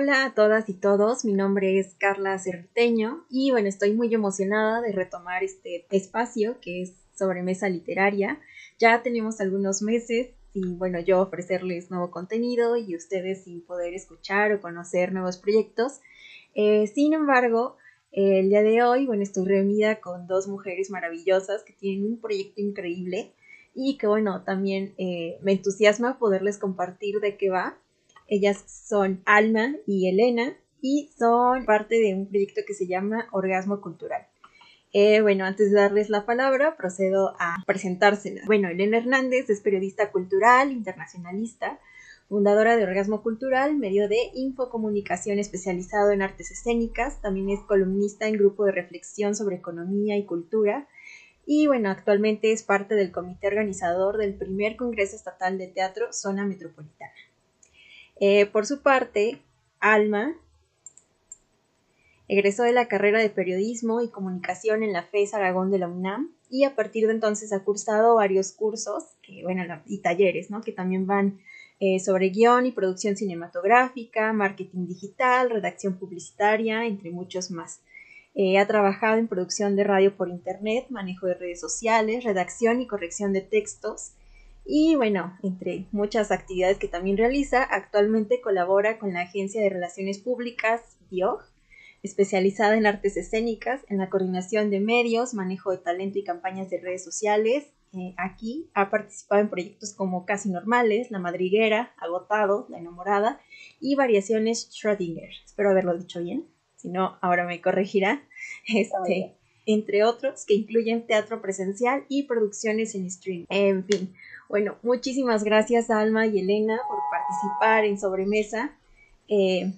Hola a todas y todos, mi nombre es Carla Cerviteño y bueno, estoy muy emocionada de retomar este espacio que es sobre mesa literaria. Ya tenemos algunos meses y bueno, yo ofrecerles nuevo contenido y ustedes sin poder escuchar o conocer nuevos proyectos. Eh, sin embargo, el día de hoy, bueno, estoy reunida con dos mujeres maravillosas que tienen un proyecto increíble y que bueno, también eh, me entusiasma poderles compartir de qué va. Ellas son Alma y Elena y son parte de un proyecto que se llama Orgasmo Cultural. Eh, bueno, antes de darles la palabra, procedo a presentárselas. Bueno, Elena Hernández es periodista cultural, internacionalista, fundadora de Orgasmo Cultural, medio de infocomunicación especializado en artes escénicas, también es columnista en grupo de reflexión sobre economía y cultura, y bueno, actualmente es parte del comité organizador del primer Congreso Estatal de Teatro Zona Metropolitana. Eh, por su parte, Alma egresó de la carrera de Periodismo y Comunicación en la FES Aragón de la UNAM y a partir de entonces ha cursado varios cursos bueno, y talleres, ¿no? que también van eh, sobre guion y producción cinematográfica, marketing digital, redacción publicitaria, entre muchos más. Eh, ha trabajado en producción de radio por internet, manejo de redes sociales, redacción y corrección de textos, y bueno, entre muchas actividades que también realiza, actualmente colabora con la Agencia de Relaciones Públicas, DIOG, especializada en artes escénicas, en la coordinación de medios, manejo de talento y campañas de redes sociales. Eh, aquí ha participado en proyectos como Casi Normales, La Madriguera, Agotado, La Enamorada y Variaciones Schrödinger. Espero haberlo dicho bien, si no, ahora me corregirá. Este, entre otros, que incluyen teatro presencial y producciones en streaming. En fin, bueno, muchísimas gracias Alma y Elena por participar en Sobremesa. Eh,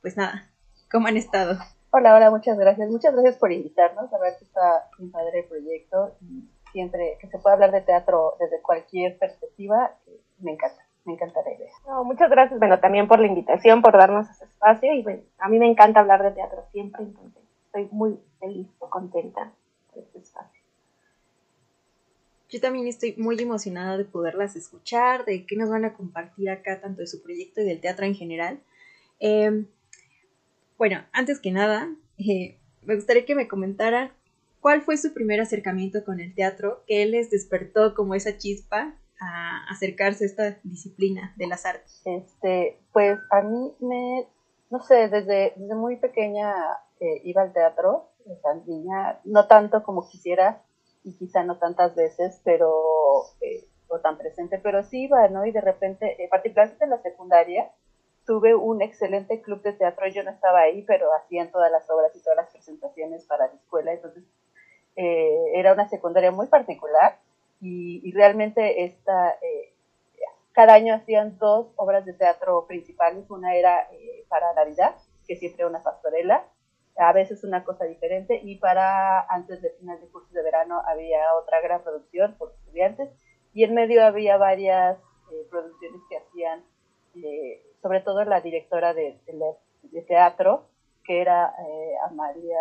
pues nada, ¿cómo han estado? Hola, hola, muchas gracias. Muchas gracias por invitarnos. A ver que está un padre el proyecto y siempre que se pueda hablar de teatro desde cualquier perspectiva, me encanta. Me encanta la idea. muchas gracias, bueno, también por la invitación, por darnos ese espacio y bueno, a mí me encanta hablar de teatro siempre, entonces estoy muy feliz, contenta por este espacio. Yo también estoy muy emocionada de poderlas escuchar, de qué nos van a compartir acá, tanto de su proyecto y del teatro en general. Em, bueno, antes que nada, eh, me gustaría que me comentaran cuál fue su primer acercamiento con el teatro, qué les despertó como esa chispa a acercarse a esta disciplina de las artes. Este, pues a mí me, no sé, desde, desde muy pequeña eh, iba al teatro, niña, no tanto como quisiera, y quizá no tantas veces, pero, eh, o tan presente, pero sí iba, ¿no? Y de repente, eh, particularmente en la secundaria, tuve un excelente club de teatro, yo no estaba ahí, pero hacían todas las obras y todas las presentaciones para la escuela, entonces eh, era una secundaria muy particular y, realmente esta, cada año hacían dos obras de teatro principales, una era para Navidad, que siempre era una pastorela, a veces una cosa diferente. Y para antes del final de curso de verano había otra gran producción por estudiantes. Y en medio había varias eh, producciones que hacían, eh, sobre todo la directora de, de, teatro, que era eh, Amalia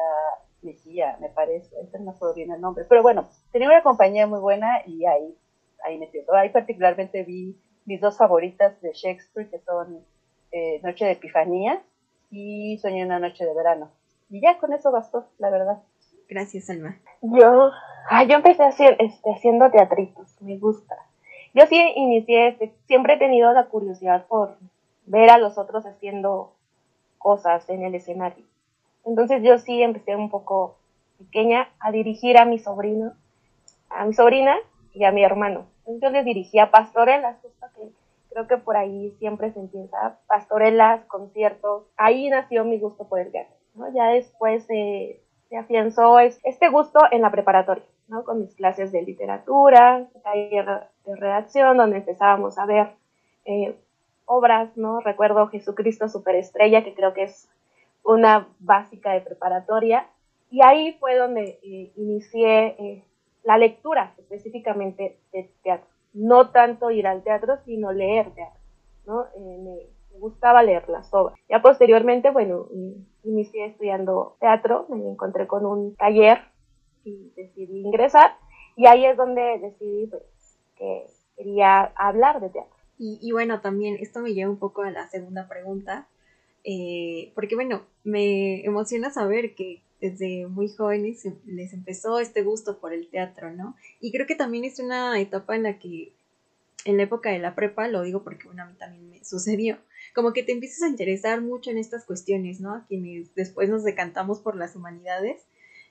Mejía, me parece, no me acuerdo bien el nombre, pero bueno, tenía una compañía muy buena y ahí, ahí me siento. Ahí particularmente vi mis dos favoritas de Shakespeare, que son Noche de Epifanía y Sueño una noche de verano ya con eso bastó, la verdad. Gracias, Alma. Yo, yo empecé hacer, este, haciendo teatritos, me gusta. Yo sí inicié, este, siempre he tenido la curiosidad por ver a los otros haciendo cosas en el escenario. Entonces yo sí empecé un poco pequeña a dirigir a mi sobrino, a mi sobrina y a mi hermano. Entonces yo les dirigía pastorelas, justo que creo que por ahí siempre se empieza, pastorelas, conciertos. Ahí nació mi gusto por el teatro. Ya después se afianzó este gusto en la preparatoria, ¿no? Con mis clases de literatura, taller de redacción, donde empezábamos a ver eh, obras, ¿no? Recuerdo Jesucristo Superestrella, que creo que es una básica de preparatoria, y ahí fue donde eh, inicié eh, la lectura específicamente de teatro. No tanto ir al teatro, sino leer teatro, ¿no? me gustaba leer las obras. Ya posteriormente, bueno, inicié estudiando teatro, me encontré con un taller y decidí ingresar y ahí es donde decidí pues, que quería hablar de teatro. Y, bueno, también esto me lleva un poco a la segunda pregunta. eh, porque bueno, me emociona saber que desde muy jóvenes les empezó este gusto por el teatro, ¿no? Y creo que también es una etapa en la que, en la época de la prepa, lo digo porque a mí también me sucedió, como que te empiezas a interesar mucho en estas cuestiones, ¿no? A quienes después nos decantamos por las humanidades,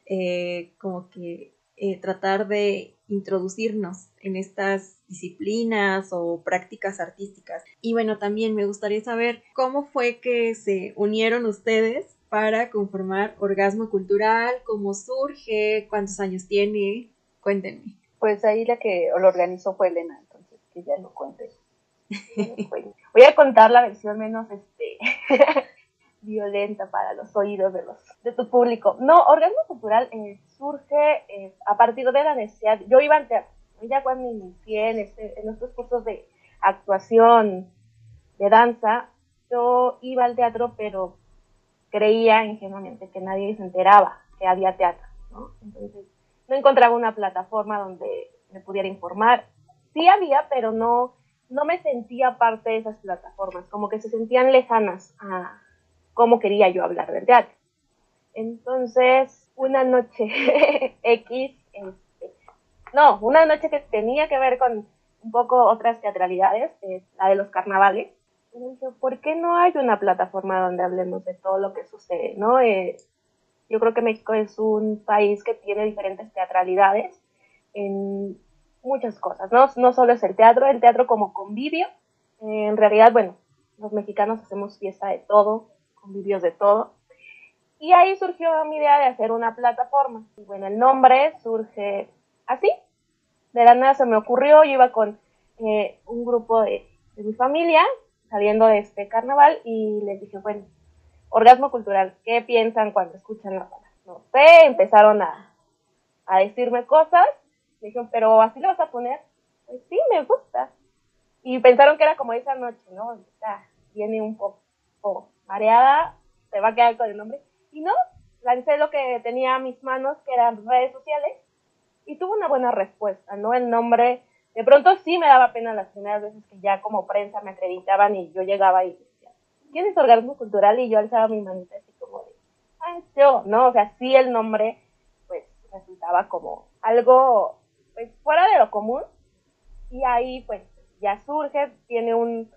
eh, como que eh, tratar de introducirnos en estas disciplinas o prácticas artísticas. Y bueno, también me gustaría saber cómo fue que se unieron ustedes para conformar Orgasmo Cultural, cómo surge, cuántos años tiene, cuéntenme. Pues ahí la que lo organizó fue Elena, entonces que ya lo cuente. Voy a contar la versión menos este violenta para los oídos de los de tu público. No, Orgasmo Cultural eh, surge eh, a partir de la necesidad. Yo iba al teatro, ya cuando inicié en, este, en estos cursos de actuación, de danza, yo iba al teatro, pero creía ingenuamente que nadie se enteraba que había teatro, ¿no? Entonces, no encontraba una plataforma donde me pudiera informar. Sí había, pero no, no me sentía parte de esas plataformas, como que se sentían lejanas a cómo quería yo hablar del teatro. Entonces, una noche X, este, no, una noche que tenía que ver con un poco otras teatralidades, la de los carnavales, ¿por qué no hay una plataforma donde hablemos de todo lo que sucede? ¿no? Eh, yo creo que México es un país que tiene diferentes teatralidades muchas cosas, ¿no? No solo es el teatro, el teatro como convivio. en realidad, bueno, los mexicanos hacemos fiesta de todo, convivios de todo. Y ahí surgió mi idea de hacer una plataforma. Y bueno, el nombre surge así. De la nada se me ocurrió, yo iba con eh, un grupo de, de mi familia saliendo de este carnaval y les dije, bueno, orgasmo cultural, ¿qué piensan cuando escuchan la palabra? No sé, empezaron a, a decirme cosas, dijeron, pero así lo vas a poner, pues sí, me gusta. Y pensaron que era como esa noche, ¿no? Ya, viene un poco mareada, se va a quedar con el nombre. Y no, lancé lo que tenía a mis manos, que eran redes sociales, y tuvo una buena respuesta, ¿no? El nombre de pronto sí me daba pena las primeras veces que ya como prensa me acreditaban y yo llegaba y decía, ¿quién es organismo cultural? Y yo alzaba mi manita así como de, ah, yo, ¿no? O sea, sí el nombre, pues, resultaba como algo, pues, fuera de lo común. Y ahí, pues, ya surge, tiene un,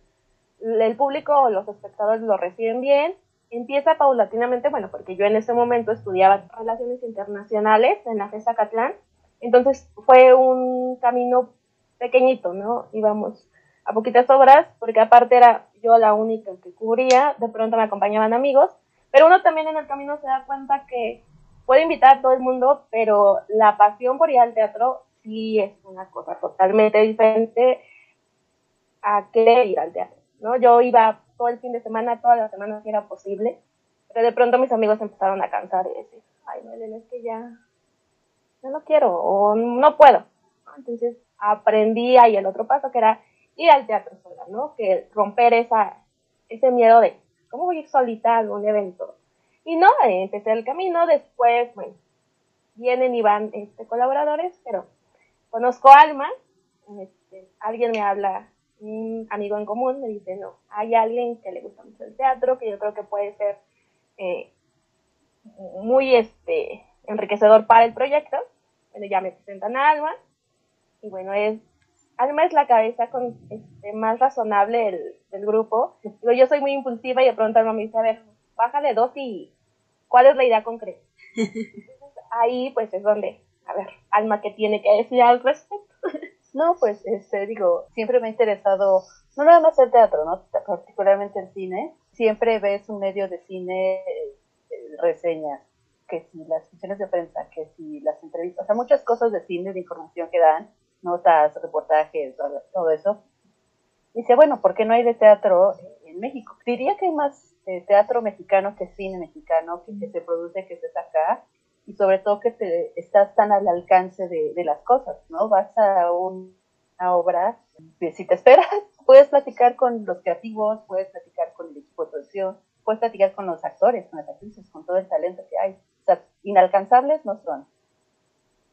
el público, los espectadores lo reciben bien, empieza paulatinamente, bueno, porque yo en ese momento estudiaba relaciones internacionales en la FESA Catlán, entonces fue un camino pequeñito, ¿no? Íbamos a poquitas obras, porque aparte era yo la única que cubría, de pronto me acompañaban amigos, pero uno también en el camino se da cuenta que puede invitar a todo el mundo, pero la pasión por ir al teatro sí es una cosa totalmente diferente a querer ir al teatro, ¿no? Yo iba todo el fin de semana, todas las semanas si era posible, pero de pronto mis amigos empezaron a cansar y decir, ay, no, es que ya, no lo quiero o no puedo. Entonces aprendí ahí el otro paso que era ir al teatro sola, ¿no? Que romper esa, ese miedo de, ¿cómo voy a ir solita a algún evento? Y no, empecé el camino, después, bueno, vienen y van este, colaboradores, pero conozco a Alma, este, alguien me habla, un amigo en común me dice, no, hay alguien que le gusta mucho el teatro, que yo creo que puede ser eh, muy este, enriquecedor para el proyecto. Bueno, ya me presentan a Alma, y bueno, es Alma es la cabeza con, este, más razonable del, grupo. Digo, yo soy muy impulsiva y de pronto Alma me dice, a ver, bájale dos y ¿cuál es la idea concreta? ahí pues es donde, a ver, Alma, ¿qué tiene que decir al respecto? no, pues este, digo, siempre me ha interesado, no nada más el teatro, ¿no? particularmente el cine. Siempre ves un medio de cine, eh, reseñas, que si las funciones de prensa, que si las entrevistas, o sea, muchas cosas de cine, de información que dan notas, reportajes, todo eso. Dice, bueno, ¿por qué no hay de teatro en México? Diría que hay más eh, teatro mexicano que cine mexicano que, se produce, que se saca, y sobre todo que te, estás tan al alcance de, las cosas, ¿no? Vas a una obra, si te esperas, puedes platicar con los creativos, puedes platicar con el equipo de producción, puedes platicar con los actores, con las actrices, con todo el talento que hay. O sea, inalcanzables no son.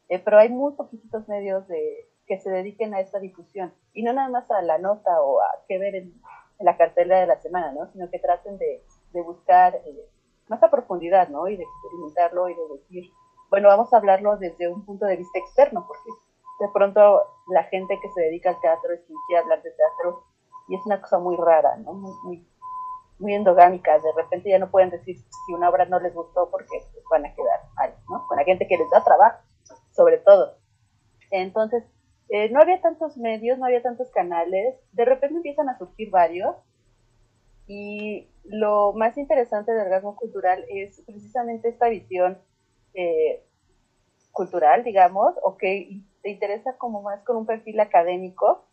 Eh, pero hay muy poquitos medios de, que se dediquen a esta difusión y no nada más a la nota o a qué ver en, la cartelera de la semana, ¿no? Sino que traten de, de buscar eh, más a profundidad, ¿no? Y de experimentarlo y de decir, bueno, vamos a hablarlo desde un punto de vista externo, porque de pronto la gente que se dedica al teatro es quien quiere hablar de teatro y es una cosa muy rara, ¿no? Muy, muy, endogámica. De repente ya no pueden decir si una obra no les gustó porque pues, van a quedar mal, ¿no? Con la gente que les da trabajo, sobre todo. Entonces, eh, no había tantos medios, no había tantos canales. De repente empiezan a surgir varios. Y lo más interesante del orgasmo cultural es precisamente esta visión eh, cultural, digamos, o que te interesa como más con un perfil académico,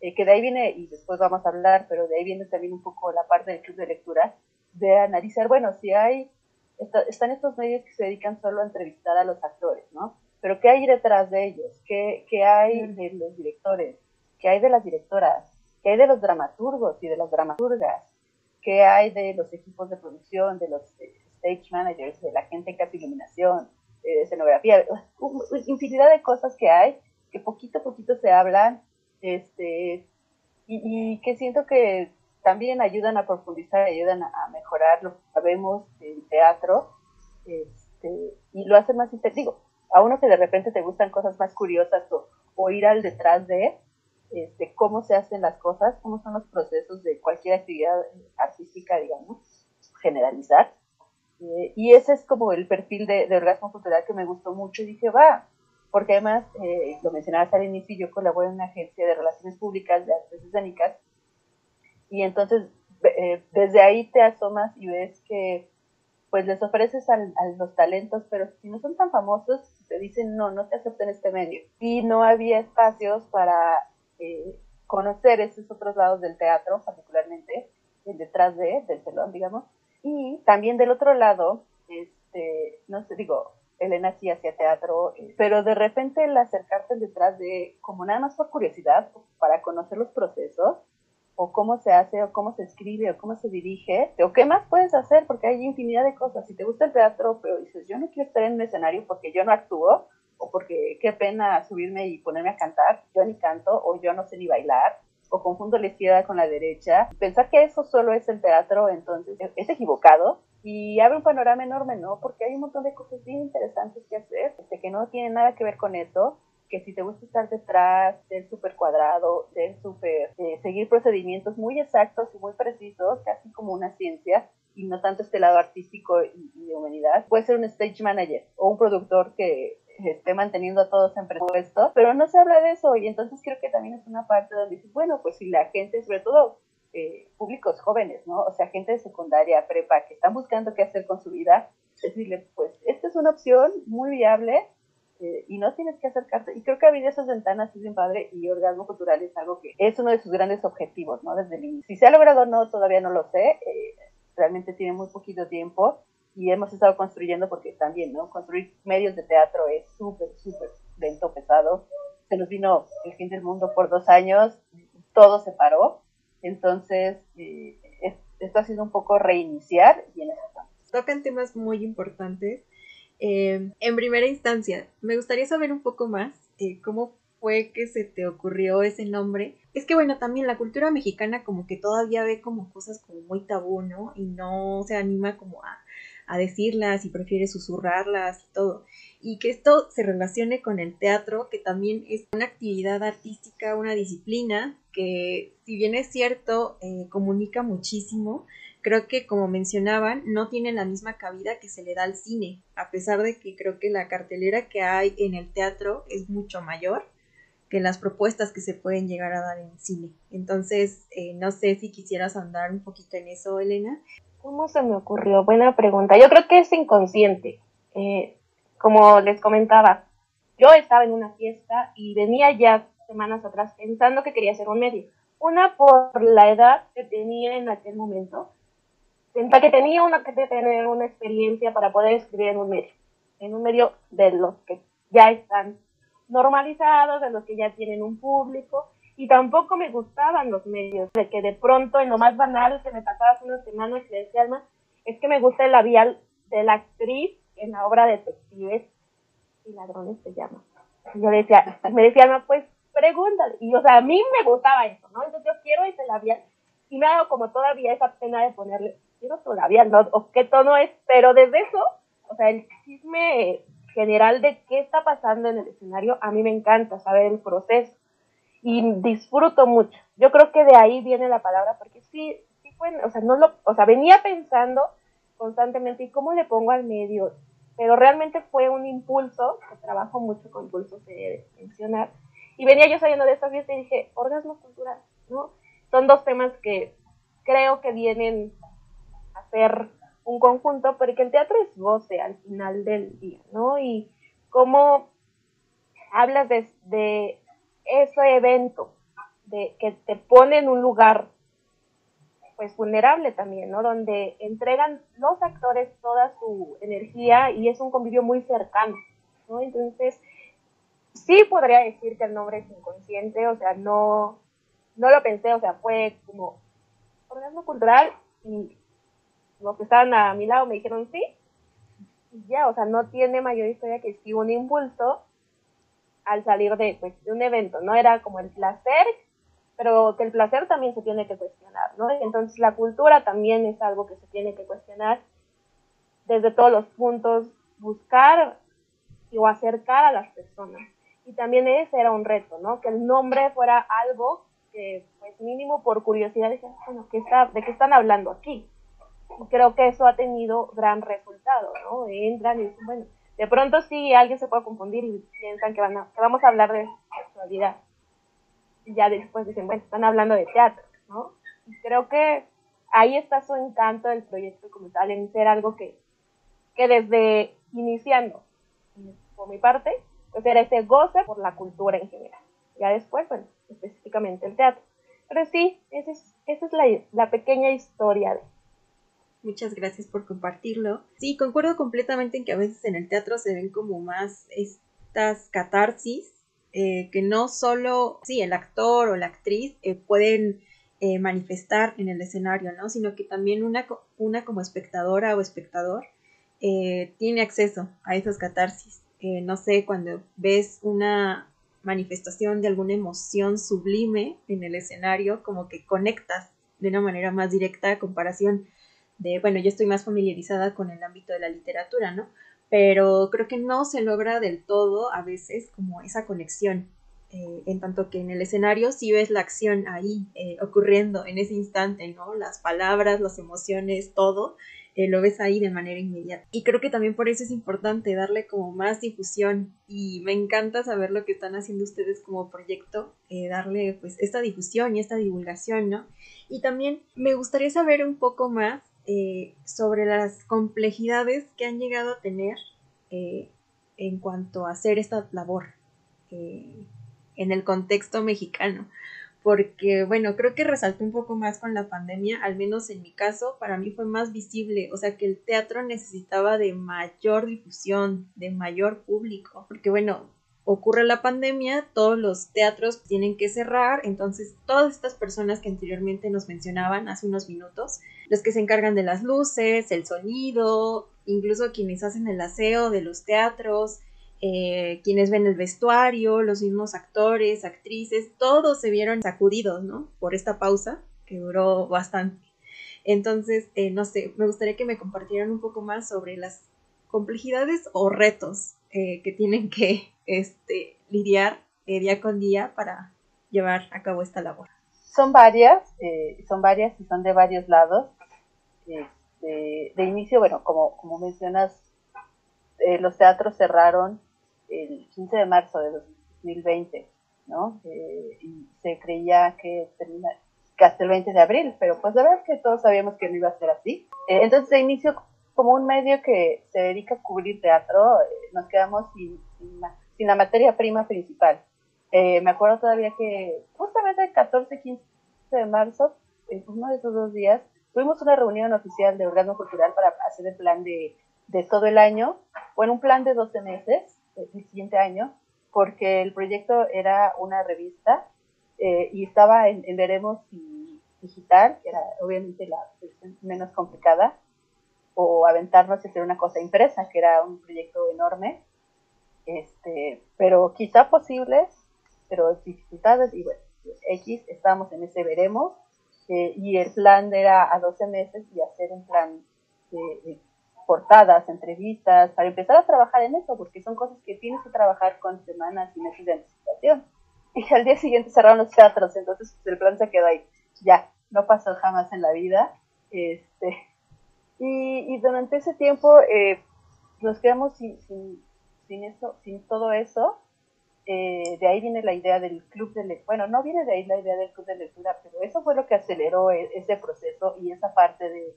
eh, que de ahí viene, y después vamos a hablar, pero de ahí viene también un poco la parte del club de lectura, de analizar, bueno, si hay, están estos medios que se dedican solo a entrevistar a los actores, ¿no? Pero ¿qué hay detrás de ellos? ¿Qué, qué hay de los directores? ¿Qué hay de las directoras? ¿Qué hay de los dramaturgos y de las dramaturgas? ¿Qué hay de los equipos de producción, de los eh, stage managers, de la gente que hace iluminación, de escenografía? Infinidad de cosas que hay que poquito a poquito se hablan este, y, que siento que también ayudan a profundizar, ayudan a, mejorar lo que sabemos del teatro este, y lo hacen más digo, a uno que de repente te gustan cosas más curiosas o, ir al detrás de este, cómo se hacen las cosas, cómo son los procesos de cualquier actividad artística, digamos, generalizar. Eh, y ese es como el perfil de, de, orgasmo cultural que me gustó mucho y dije, va, porque además, eh, lo mencionabas al inicio, yo colaboro en una agencia de relaciones públicas de artes escénicas y entonces eh, desde ahí te asomas y ves que pues les ofreces a los talentos, pero si no son tan famosos, te dicen no, no te acepto en este medio. Y no había espacios para eh, conocer esos otros lados del teatro, particularmente el detrás de, del telón, digamos. Y también del otro lado, este, no sé, digo, Elena sí hacía teatro, pero de repente el acercarte detrás de, como nada más por curiosidad, para conocer los procesos, o cómo se hace, o cómo se escribe, o cómo se dirige, o qué más puedes hacer, porque hay infinidad de cosas. Si te gusta el teatro, pero dices, yo no quiero estar en un escenario porque yo no actúo, o porque qué pena subirme y ponerme a cantar, yo ni canto, o yo no sé ni bailar, o confundo la izquierda con la derecha. Pensar que eso solo es el teatro, entonces es equivocado y abre un panorama enorme, ¿no? Porque hay un montón de cosas bien interesantes que hacer, este, que no tienen nada que ver con eso, que si te gusta estar detrás, ser súper cuadrado, ser súper, eh, seguir procedimientos muy exactos y muy precisos, casi como una ciencia, y no tanto este lado artístico y, de humanidad, puede ser un stage manager o un productor que esté manteniendo a todos en presupuesto, pero no se habla de eso y entonces creo que también es una parte donde dices, bueno, pues si la gente, sobre todo eh, públicos jóvenes, ¿no? O sea, gente de secundaria, prepa, que están buscando qué hacer con su vida, decirle, pues, esta es una opción muy viable eh, y no tienes que acercarte. Y creo que abrir esas ventanas es bien padre y orgasmo cultural es algo que es uno de sus grandes objetivos, ¿no? Desde el inicio. Si se ha logrado o no, todavía no lo sé. Eh, realmente tiene muy poquito tiempo y hemos estado construyendo porque también, ¿no? Construir medios de teatro es súper, súper lento, pesado. Se nos vino el fin del mundo por dos años, todo se paró entonces, eh, esto ha sido un poco reiniciar y en eso Tocan temas muy importantes. Eh, en primera instancia, me gustaría saber un poco más eh, cómo fue que se te ocurrió ese nombre. Es que bueno, también la cultura mexicana como que todavía ve como cosas como muy tabú, ¿no? Y no se anima como a, a decirlas y prefiere susurrarlas y todo y que esto se relacione con el teatro, que también es una actividad artística, una disciplina que si bien es cierto, eh, comunica muchísimo, creo que como mencionaban, no tiene la misma cabida que se le da al cine, a pesar de que creo que la cartelera que hay en el teatro es mucho mayor que las propuestas que se pueden llegar a dar en cine. Entonces, eh, no sé si quisieras andar un poquito en eso, Elena. ¿Cómo se me ocurrió? Buena pregunta. Yo creo que es inconsciente. Eh, como les comentaba, yo estaba en una fiesta y venía ya semanas atrás pensando que quería hacer un medio. Una por la edad que tenía en aquel momento, pensaba que tenía una, que tener una experiencia para poder escribir en un medio, en un medio de los que ya están normalizados, de los que ya tienen un público, y tampoco me gustaban los medios, de que de pronto en lo más banal que me pasaba hace unas semanas le decía Alma, es que me gusta el labial de la actriz en la obra Detectives y Ladrones se llama. yo decía, me decía, no, pues pregúntale. Y o sea, a mí me gustaba eso, ¿no? Entonces yo quiero ese labial. Y me hago como todavía esa pena de ponerle quiero todavía, ¿no? O qué tono es, pero desde eso, o sea, el chisme general de qué está pasando en el escenario, a mí me encanta saber el proceso y disfruto mucho. Yo creo que de ahí viene la palabra, porque sí, sí fue, o sea, no lo, o sea, venía pensando constantemente, ¿y cómo le pongo al medio? Pero realmente fue un impulso, que trabajo mucho con impulsos de mencionar, y venía yo saliendo de esta fiesta y dije, orgasmo cultural, ¿no? Son dos temas que creo que vienen a ser un conjunto, porque el teatro es goce al final del día, ¿no? Y cómo hablas de, de ese evento, de que te pone en un lugar pues vulnerable también, ¿no? Donde entregan los actores toda su energía y es un convivio muy cercano, ¿no? Entonces, sí podría decir que el nombre es inconsciente, o sea, no, no lo pensé, o sea, fue como organismo cultural y los que estaban a mi lado me dijeron sí, y ya, o sea, no tiene mayor historia que sí un impulso al salir de, pues, de un evento, ¿no? Era como el placer, pero que el placer también se tiene que cuestionar, ¿no? Entonces la cultura también es algo que se tiene que cuestionar desde todos los puntos, buscar o acercar a las personas. Y también ese era un reto, ¿no? Que el nombre fuera algo que, pues mínimo por curiosidad, dije, bueno, ¿qué está, ¿de qué están hablando aquí? Y creo que eso ha tenido gran resultado, ¿no? Entran y dicen, bueno, de pronto sí alguien se puede confundir y piensan que, van a, que vamos a hablar de sexualidad. Y ya después dicen, bueno, están hablando de teatro, ¿no? Y creo que ahí está su encanto del proyecto como tal, en ser algo que, que desde iniciando, por mi parte, pues era ese goce por la cultura en general. Ya después, bueno, específicamente el teatro. Pero sí, esa es, esa es la, la pequeña historia de, Muchas gracias por compartirlo. Sí, concuerdo completamente en que a veces en el teatro se ven como más estas catarsis, eh, que no solo, sí, el actor o la actriz eh, pueden eh, manifestar en el escenario, ¿no? Sino que también una, una como espectadora o espectador tiene acceso a esas catarsis. no sé, cuando ves una manifestación de alguna emoción sublime en el escenario, como que conectas de una manera más directa a comparación de, bueno, yo estoy más familiarizada con el ámbito de la literatura, ¿no? Pero creo que no se logra del todo a veces como esa conexión, eh, en tanto que en el escenario sí ves la acción ahí eh, ocurriendo en ese instante, ¿no? Las palabras, las emociones, todo, eh, lo ves ahí de manera inmediata. Y creo que también por eso es importante darle como más difusión y me encanta saber lo que están haciendo ustedes como proyecto, darle pues esta difusión y esta divulgación, ¿no? Y también me gustaría saber un poco más eh, sobre las complejidades que han llegado a tener eh, en cuanto a hacer esta labor eh, en el contexto mexicano. Porque, bueno, creo que resaltó un poco más con la pandemia, al menos en mi caso, para mí fue más visible, o sea que el teatro necesitaba de mayor difusión, de mayor público, porque bueno, ocurre la pandemia, todos los teatros tienen que cerrar, entonces todas estas personas que anteriormente nos mencionaban hace unos minutos, los que se encargan de las luces, el sonido, incluso quienes hacen el aseo de los teatros, eh, quienes ven el vestuario, los mismos actores, actrices, todos se vieron sacudidos, ¿no? Por esta pausa que duró bastante. Entonces, eh, no sé, me gustaría que me compartieran un poco más sobre las complejidades o retos eh, que tienen que este, lidiar eh, día con día para llevar a cabo esta labor. Son varias, eh, son varias y son de varios lados. Este, de inicio, bueno, como, como mencionas, los teatros cerraron el 15 de marzo de 2020, ¿no? y se creía que termina que hasta el 20 de abril, pero pues la verdad es que todos sabíamos que no iba a ser así. entonces de inicio como un medio que se dedica a cubrir teatro, eh, nos quedamos sin, sin, la, materia prima principal. Eh, me acuerdo todavía que justamente el 14, 15 de marzo, en uno de esos dos días, tuvimos una reunión oficial de Orgasmo Cultural para hacer el plan de, de todo el año, bueno, un plan de 12 meses, el siguiente año, porque el proyecto era una revista eh, y estaba en, en Veremos y Digital, que era obviamente la versión menos complicada, o aventarnos a hacer una cosa impresa, que era un proyecto enorme, este, pero quizá posible, pero dificultades, y bueno, X, estamos en ese veremos, eh, y el plan era a 12 meses y hacer un plan de, portadas, entrevistas, para empezar a trabajar en eso, porque son cosas que tienes que trabajar con semanas y meses de anticipación. Y al día siguiente cerraron los teatros, entonces pues, el plan se quedó ahí. Ya, no pasó jamás en la vida. Este, y, durante ese tiempo eh, nos quedamos sin, sin, sin, eso, sin todo eso eh, de ahí viene la idea del club de lectura. Bueno, no viene de ahí la idea del club de lectura, pero eso fue lo que aceleró e, ese proceso y esa parte de,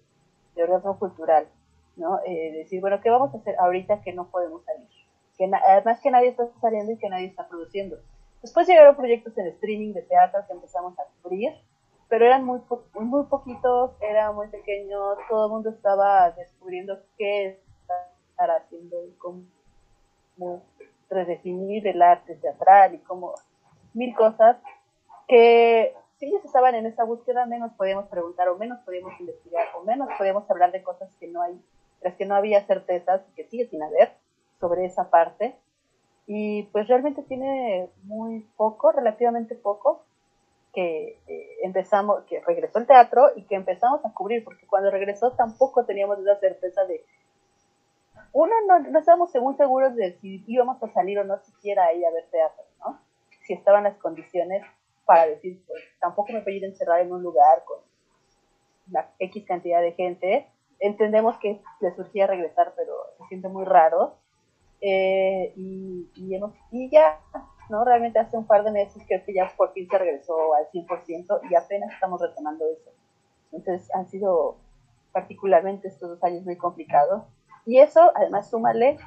de cultural, ¿no? Eh, decir, bueno, ¿qué vamos a hacer ahorita que no podemos salir? Que además que nadie está saliendo y que nadie está produciendo. Después llegaron proyectos en streaming de teatro que empezamos a cubrir, pero eran muy, muy poquitos, eran muy pequeños, todo el mundo estaba descubriendo qué estar haciendo y cómo redefinir el arte teatral y como mil cosas que si ellos estaban en esa búsqueda menos podíamos preguntar o menos podíamos investigar o menos podíamos hablar de cosas que no hay, las que no había certezas y que sigue sin haber sobre esa parte. Y pues realmente tiene muy poco, relativamente poco que eh, empezamos, que regresó el teatro y que empezamos a cubrir, porque cuando regresó tampoco teníamos esa certeza de uno, no, no estábamos muy seguros de si íbamos a salir o no siquiera ahí a ver teatro, ¿no? Si estaban las condiciones para decir, pues tampoco me voy a ir encerrar en un lugar con la X cantidad de gente. Entendemos que le surgía regresar, pero se siente muy raro. Eh, y, y, hemos, y ya, ¿no? Realmente hace un par de meses creo que ya por fin se regresó al 100% y apenas estamos retomando eso. Entonces han sido particularmente estos dos años muy complicados y eso, además, súmale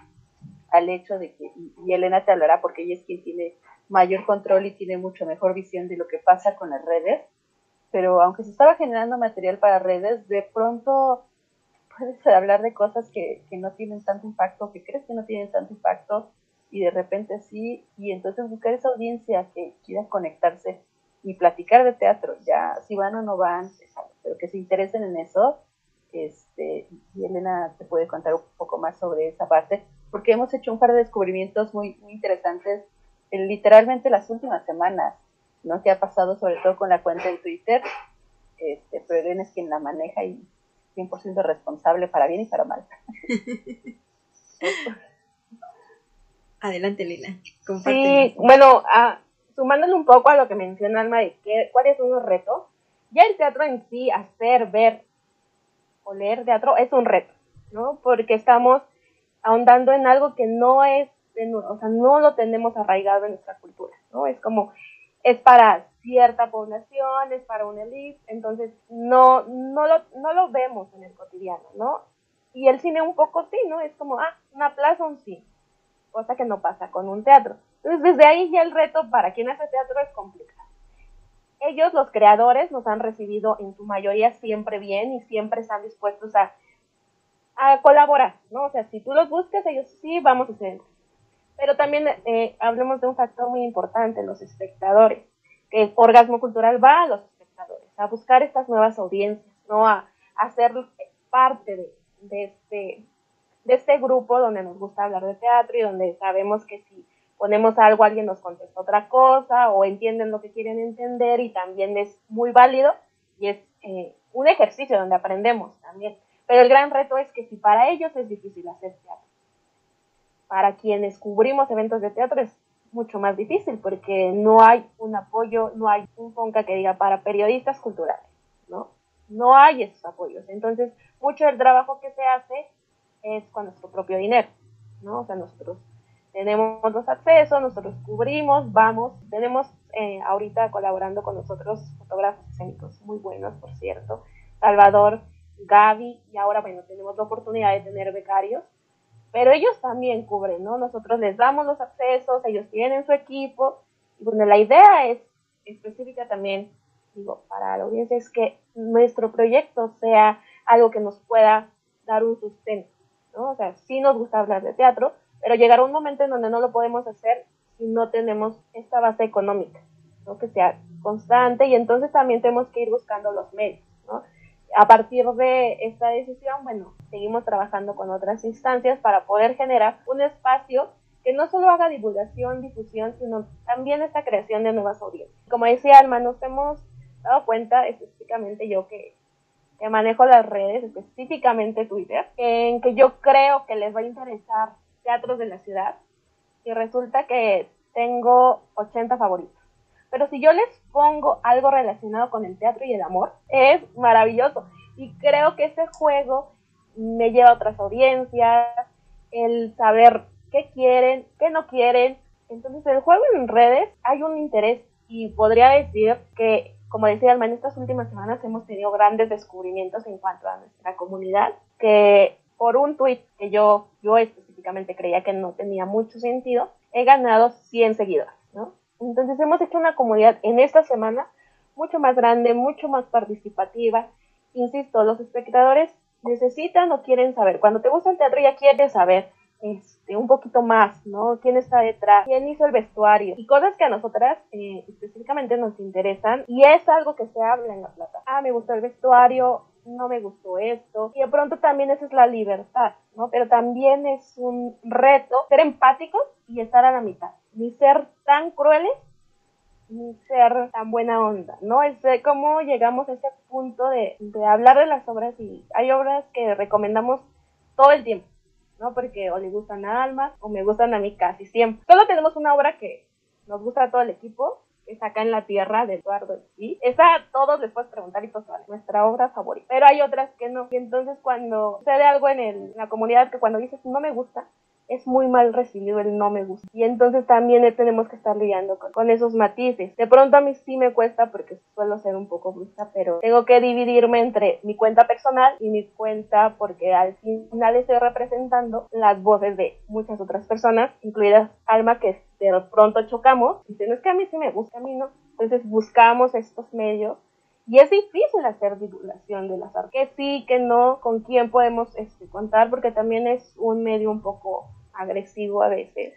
al hecho de que, y, Elena te hablará porque ella es quien tiene mayor control y tiene mucho mejor visión de lo que pasa con las redes, pero aunque se estaba generando material para redes, de pronto puedes hablar de cosas que, que no tienen tanto impacto, que crees que no tienen tanto impacto, y de repente sí, y entonces buscar esa audiencia que quiera conectarse y platicar de teatro, ya si van o no van, pero que se interesen en eso, este, y Elena te puede contar un poco más sobre esa parte, porque hemos hecho un par de descubrimientos muy, muy interesantes en literalmente las últimas semanas, ¿no? Que ha pasado sobre todo con la cuenta de Twitter, este, pero Elena es quien la maneja y 100% responsable para bien y para mal. Adelante, Lila. Sí, bueno, ah, sumándole un poco a lo que menciona Alma de qué, cuáles son los retos, ya el teatro en sí, hacer, ver, o leer teatro es un reto, ¿no? Porque estamos ahondando en algo que no es, o sea, no lo tenemos arraigado en nuestra cultura, ¿no? Es como, es para cierta población, es para una elite, entonces no, no, lo, no lo vemos en el cotidiano, ¿no? Y el cine un poco sí, ¿no? Es como, ah, una plaza, un cine, cosa que no pasa con un teatro. Entonces, desde ahí ya el reto para quien hace teatro es complicado ellos, los creadores, nos han recibido en su mayoría siempre bien y siempre están dispuestos a, a colaborar, ¿no? O sea, si tú los buscas, ellos sí, vamos a hacer. Pero también eh, hablemos de un factor muy importante, los espectadores, el orgasmo cultural va a los espectadores, a buscar estas nuevas audiencias, ¿no? A, a parte de, este, de este grupo donde nos gusta hablar de teatro y donde sabemos que si ponemos algo, alguien nos contesta otra cosa o entienden lo que quieren entender y también es muy válido y es eh, un ejercicio donde aprendemos también. Pero el gran reto es que si para ellos es difícil hacer teatro, para quienes cubrimos eventos de teatro es mucho más difícil porque no hay un apoyo, no hay un FONCA que diga para periodistas culturales, ¿no? No hay esos apoyos. Entonces, mucho del trabajo que se hace es con nuestro propio dinero, ¿no? O sea, nosotros tenemos los accesos, nosotros cubrimos, vamos, tenemos eh, ahorita colaborando con nosotros fotógrafos escénicos muy buenos, por cierto, Salvador, Gaby, y ahora, bueno, tenemos la oportunidad de tener becarios, pero ellos también cubren, ¿no? Nosotros les damos los accesos, ellos tienen su equipo, y bueno, la idea es específica también, digo, para la audiencia, es que nuestro proyecto sea algo que nos pueda dar un sustento, ¿no? O sea, sí nos gusta hablar de teatro, pero llegará un momento en donde no lo podemos hacer si no tenemos esta base económica, ¿no? que sea constante y entonces también tenemos que ir buscando los medios. ¿no? A partir de esta decisión, bueno, seguimos trabajando con otras instancias para poder generar un espacio que no solo haga divulgación, difusión, sino también esta creación de nuevas audiencias. Como decía Alma, nos hemos dado cuenta, específicamente yo que, que manejo las redes, específicamente Twitter, en que yo creo que les va a interesar teatros de la ciudad y resulta que tengo 80 favoritos. Pero si yo les pongo algo relacionado con el teatro y el amor, es maravilloso. Y creo que ese juego me lleva a otras audiencias, el saber qué quieren, qué no quieren. Entonces, el juego en redes hay un interés y podría decir que, como decía Alma, en estas últimas semanas hemos tenido grandes descubrimientos en cuanto a nuestra comunidad, que por un tweet que yo, yo específicamente creía que no tenía mucho sentido, he ganado 100 seguidores, ¿no? Entonces hemos hecho una comunidad en esta semana mucho más grande, mucho más participativa. Insisto, los espectadores necesitan o quieren saber. Cuando te gusta el teatro ya quieres saber este, un poquito más, ¿no? ¿Quién está detrás? ¿Quién hizo el vestuario? Y cosas que a nosotras eh, específicamente nos interesan y es algo que se habla en la plata. Ah, me gustó el vestuario, no me gustó esto. Y de pronto también esa es la libertad, ¿no? Pero también es un reto ser empáticos y estar a la mitad. Ni ser tan crueles ni ser tan buena onda, ¿no? Es cómo llegamos a ese punto de, de hablar de las obras y hay obras que recomendamos todo el tiempo ¿no? Porque o le gustan a Alma o me gustan a mí casi siempre. Solo tenemos una obra que nos gusta a todo el equipo, que es acá en la tierra de Eduardo y esa a todos les puedes preguntar y pues vale, nuestra obra favorita. Pero hay otras que no. Y entonces cuando sucede algo en, el, en la comunidad que cuando dices no me gusta, es muy mal recibido el no me gusta. Y entonces también tenemos que estar lidiando con, esos matices. De pronto a mí sí me cuesta porque suelo ser un poco brusca, pero tengo que dividirme entre mi cuenta personal y mi cuenta porque al final estoy representando las voces de muchas otras personas, incluidas Alma, que de pronto chocamos. No es que a mí sí me gusta, a mí no. Entonces buscamos estos medios y es difícil hacer divulgación de las artes. Que sí, que no, con quién podemos este, contar, porque también es un medio un poco agresivo a veces.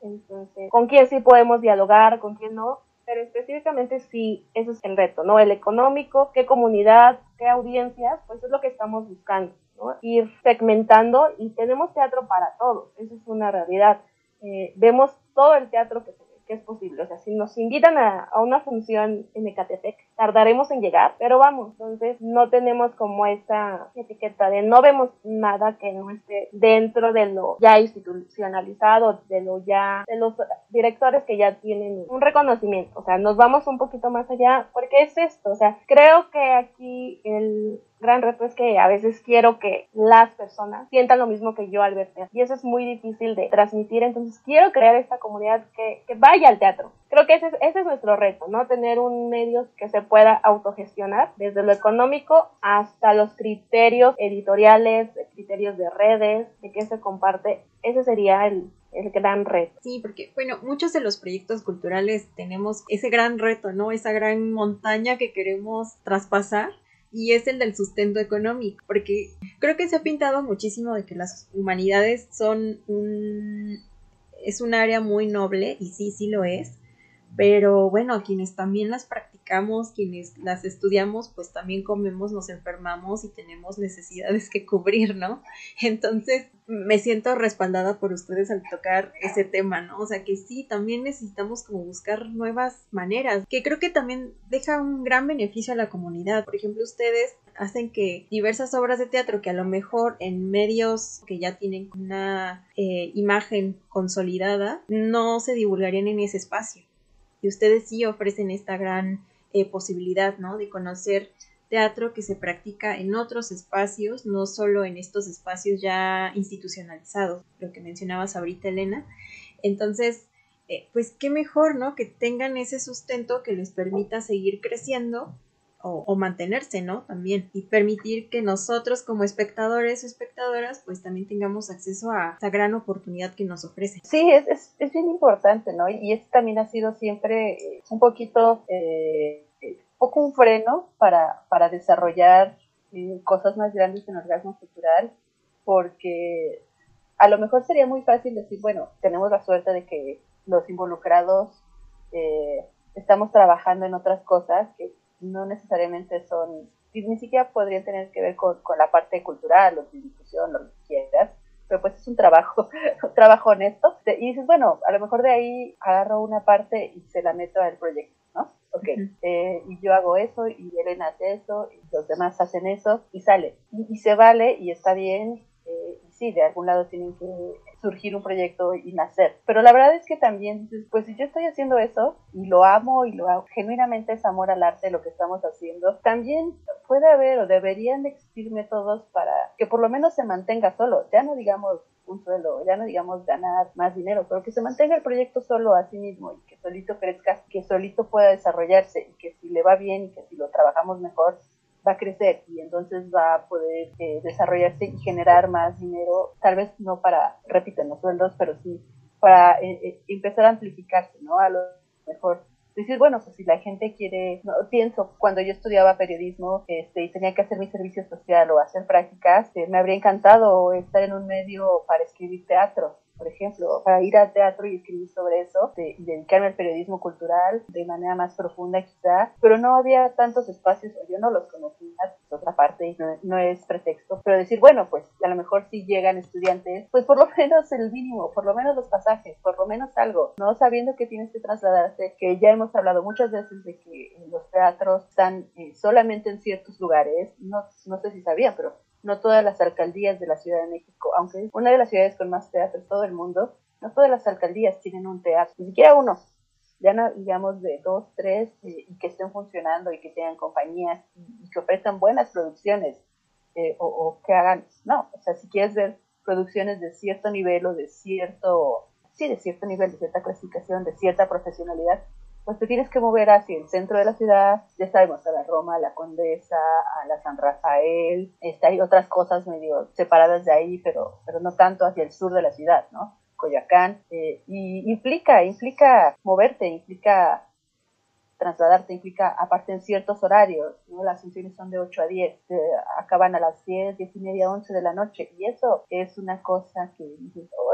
Entonces, con quién sí podemos dialogar, con quién no. Pero específicamente sí, ese es el reto, ¿no? El económico, qué comunidad, qué audiencias, pues es lo que estamos buscando, ¿no? Ir segmentando y tenemos teatro para todos, eso es una realidad. Eh, vemos todo el teatro que que es posible. O sea, si nos invitan a, a, una función en Ecatepec, tardaremos en llegar, pero vamos. Entonces, no tenemos como esa etiqueta de no vemos nada que no esté dentro de lo ya institucionalizado, de lo ya, de los directores que ya tienen un reconocimiento. O sea, nos vamos un poquito más allá, porque es esto. O sea, creo que aquí el gran reto es que a veces quiero que las personas sientan lo mismo que yo al ver teatro. Y eso es muy difícil de transmitir. Entonces quiero crear esta comunidad que, que vaya al teatro. Creo que ese es, ese es nuestro reto, ¿no? Tener un medio que se pueda autogestionar desde lo económico hasta los criterios editoriales, criterios de redes, de qué se comparte. Ese sería el, el gran reto. Sí, porque, bueno, muchos de los proyectos culturales tenemos ese gran reto, ¿no? Esa gran montaña que queremos traspasar y es el del sustento económico, porque creo que se ha pintado muchísimo de que las humanidades son un es un área muy noble y sí, sí lo es, pero bueno, quienes también las quienes las estudiamos, pues también comemos, nos enfermamos y tenemos necesidades que cubrir, ¿no? Entonces, me siento respaldada por ustedes al tocar ese tema, ¿no? O sea que sí, también necesitamos como buscar nuevas maneras, que creo que también deja un gran beneficio a la comunidad. Por ejemplo, ustedes hacen que diversas obras de teatro que a lo mejor en medios que ya tienen una eh, imagen consolidada no se divulgarían en ese espacio. Y ustedes sí ofrecen esta gran eh, posibilidad, ¿no? De conocer teatro que se practica en otros espacios, no solo en estos espacios ya institucionalizados, lo que mencionabas ahorita, Elena. Entonces, eh, pues qué mejor, ¿no? Que tengan ese sustento que les permita seguir creciendo o, mantenerse, ¿no? También. Y permitir que nosotros como espectadores o espectadoras, pues también tengamos acceso a esa gran oportunidad que nos ofrece. Sí, es, es, es bien importante, ¿no? Y este también ha sido siempre un poquito... Eh, poco un freno para, para desarrollar eh, cosas más grandes en orgasmo cultural, porque a lo mejor sería muy fácil decir, bueno, tenemos la suerte de que los involucrados eh, estamos trabajando en otras cosas que no necesariamente son, ni siquiera podrían tener que ver con, con la parte cultural o de difusión, lo que quieras, pero pues es un trabajo, un trabajo honesto. Y dices, bueno, a lo mejor de ahí agarro una parte y se la meto al proyecto, ¿no? Ok, eh, y yo hago eso, y Elena hace eso, y los demás hacen eso, y sale. Y, se vale, y está bien, eh, y sí, de algún lado tienen que surgir un proyecto y nacer. Pero la verdad es que también, pues si yo estoy haciendo eso y lo amo y lo hago, genuinamente es amor al arte lo que estamos haciendo, también puede haber o deberían existir métodos para que por lo menos se mantenga solo, ya no digamos un suelo, ya no digamos ganar más dinero, pero que se mantenga el proyecto solo a sí mismo y que solito crezca, que solito pueda desarrollarse y que si le va bien y que si lo trabajamos mejor, va a crecer y entonces va a poder eh, desarrollarse y generar más dinero, tal vez no para, repito, los sueldos, pero sí para eh, eh, empezar a amplificarse, ¿no? A lo mejor decir, bueno, pues si la gente quiere, no, pienso, cuando yo estudiaba periodismo este, y tenía que hacer mi servicio social o hacer prácticas, me habría encantado estar en un medio para escribir teatro por ejemplo, para ir al teatro y escribir sobre eso, de, dedicarme al periodismo cultural de manera más profunda quizá, pero no había tantos espacios, yo no los conocía, es otra parte, no, es pretexto, pero decir, bueno, pues a lo mejor si llegan estudiantes, pues por lo menos el mínimo, por lo menos los pasajes, por lo menos algo, no sabiendo que tienes que trasladarte, que ya hemos hablado muchas veces de que los teatros están eh, solamente en ciertos lugares, no, no sé si sabían, pero no todas las alcaldías de la Ciudad de México, aunque es una de las ciudades con más teatro en todo el mundo, no todas las alcaldías tienen un teatro, ni siquiera uno, ya no digamos de dos, tres, eh, y que estén funcionando y que tengan compañías y, que ofrezcan buenas producciones eh, o, que hagan, no, o sea, si quieres ver producciones de cierto nivel o de cierto, sí, de cierto nivel, de cierta clasificación, de cierta profesionalidad, pues te tienes que mover hacia el centro de la ciudad, ya sabemos, a la Roma, a la Condesa, a la San Rafael, este, hay otras cosas medio separadas de ahí, pero, pero no tanto hacia el sur de la ciudad, ¿no? Coyacán, eh, y implica, implica moverte, implica trasladarte, implica, aparte en ciertos horarios, ¿no? Las funciones son de 8 a 10, acaban a las 10, 10 y media, 11 de la noche, y eso es una cosa que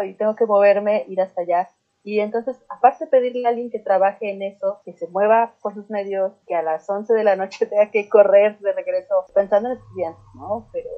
hoy tengo que moverme, ir hasta allá, y entonces, aparte de pedirle a alguien que trabaje en eso, que se mueva por sus medios, que a las 11 de la noche tenga que correr de regreso, pensando en estudiantes, ¿no? Pero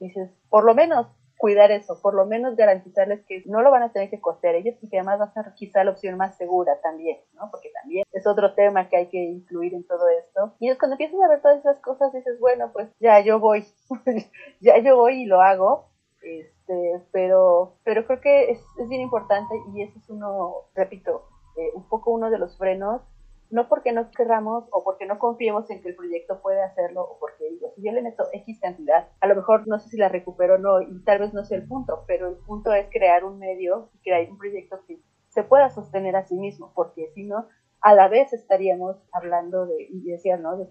dices, por lo menos cuidar eso, por lo menos garantizarles que no lo van a tener que costear ellos y que además va a ser quizá la opción más segura también, ¿no? Porque también es otro tema que hay que incluir en todo esto. Y cuando empiezas a ver todas esas cosas dices, bueno, pues ya yo voy, ya yo voy y lo hago. Este, pero, pero creo que es, es bien importante y ese es uno, repito, eh, un poco uno de los frenos, no porque no querramos o porque no confiemos en que el proyecto puede hacerlo o porque digo, yo le meto X cantidad, a lo mejor no sé si la recupero o no y tal vez no sea el punto, pero el punto es crear un medio y crear un proyecto que se pueda sostener a sí mismo, porque si no, a la vez estaríamos hablando de, y decía, ¿no? De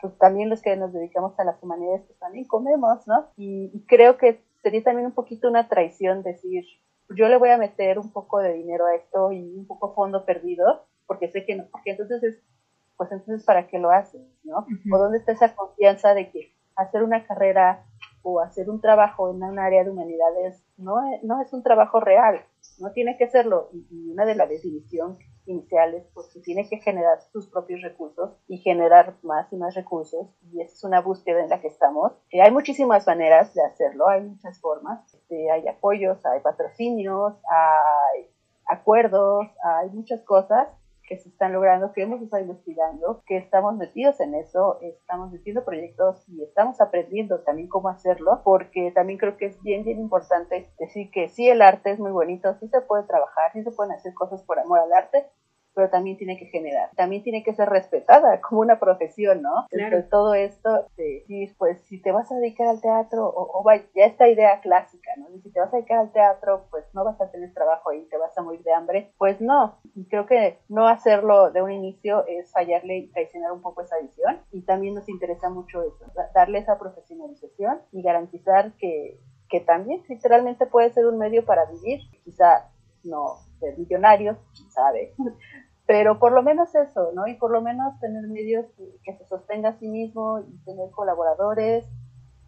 pues también los que nos dedicamos a las humanidades, pues también comemos, ¿no? Y creo que sería también un poquito una traición decir, yo le voy a meter un poco de dinero a esto y un poco fondo perdido, porque sé que no, porque entonces es, pues entonces para qué lo haces, ¿no? O dónde está esa confianza de que hacer una carrera o hacer un trabajo en un área de humanidades no es, no es un trabajo real, no tiene que serlo. Y, una de las definiciones iniciales, pues tiene que generar sus propios recursos y generar más y más recursos. Y esa es una búsqueda en la que estamos. Eh, hay muchísimas maneras de hacerlo, hay muchas formas. Este, hay apoyos, hay patrocinios, hay acuerdos, hay muchas cosas que se están logrando, que hemos estado investigando, que estamos metidos en eso, estamos haciendo proyectos y estamos aprendiendo también cómo hacerlo, porque también creo que es bien, bien importante decir que sí, el arte es muy bonito, sí se puede trabajar, sí se pueden hacer cosas por amor al arte, pero también tiene que generar, también tiene que ser respetada como una profesión, ¿no? Claro. todo esto, de decir, pues si te vas a dedicar al teatro, o, o ya esta idea clásica, ¿no? si te vas a dedicar al teatro, pues no vas a tener trabajo ahí, te vas a morir de hambre, pues no, y creo que no hacerlo de un inicio es fallarle y traicionar un poco esa visión, y también nos interesa mucho eso, darle esa profesionalización y garantizar que, que también literalmente puede ser un medio para vivir, quizá no ser millonarios, quién sabe, pero por lo menos eso, ¿no? Y por lo menos tener medios que, se sostenga a sí mismo y tener colaboradores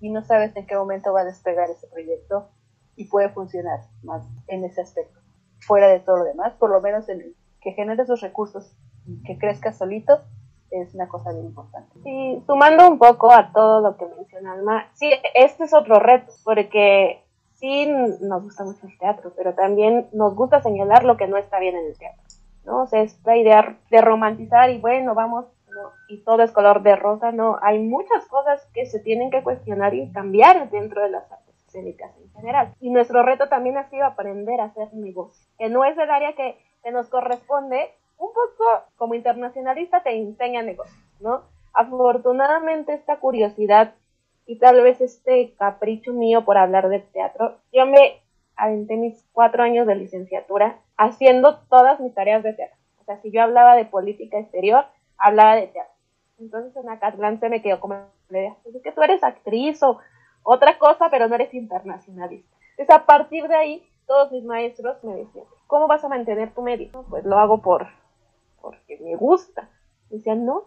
y no sabes en qué momento va a despegar ese proyecto y puede funcionar más en ese aspecto. Fuera de todo lo demás, por lo menos en que genere esos recursos y que crezca solito es una cosa bien importante. Sí, sumando un poco a todo lo que menciona Alma, sí, este es otro reto, porque sí nos gusta mucho el teatro, pero también nos gusta señalar lo que no está bien en el teatro. ¿no? O sea, esta idea de romantizar y bueno, vamos, y todo es color de rosa, no, hay muchas cosas que se tienen que cuestionar y cambiar dentro de las artes escénicas en general. Y nuestro reto también ha sido aprender a hacer negocio, que no es el área que, que nos corresponde, un poco como internacionalista te enseña negocios, ¿no? Afortunadamente esta curiosidad y tal vez este capricho mío por hablar de teatro, yo me aventé mis cuatro años de licenciatura haciendo todas mis tareas de teatro. O sea, si yo hablaba de política exterior, hablaba de teatro. Entonces en Acatlán se me quedó como idea, pues es que tú eres actriz o otra cosa, pero no eres internacionalista. Entonces a partir de ahí, todos mis maestros me decían, ¿cómo vas a mantener tu medio? Pues lo hago por porque me gusta. Decían, no,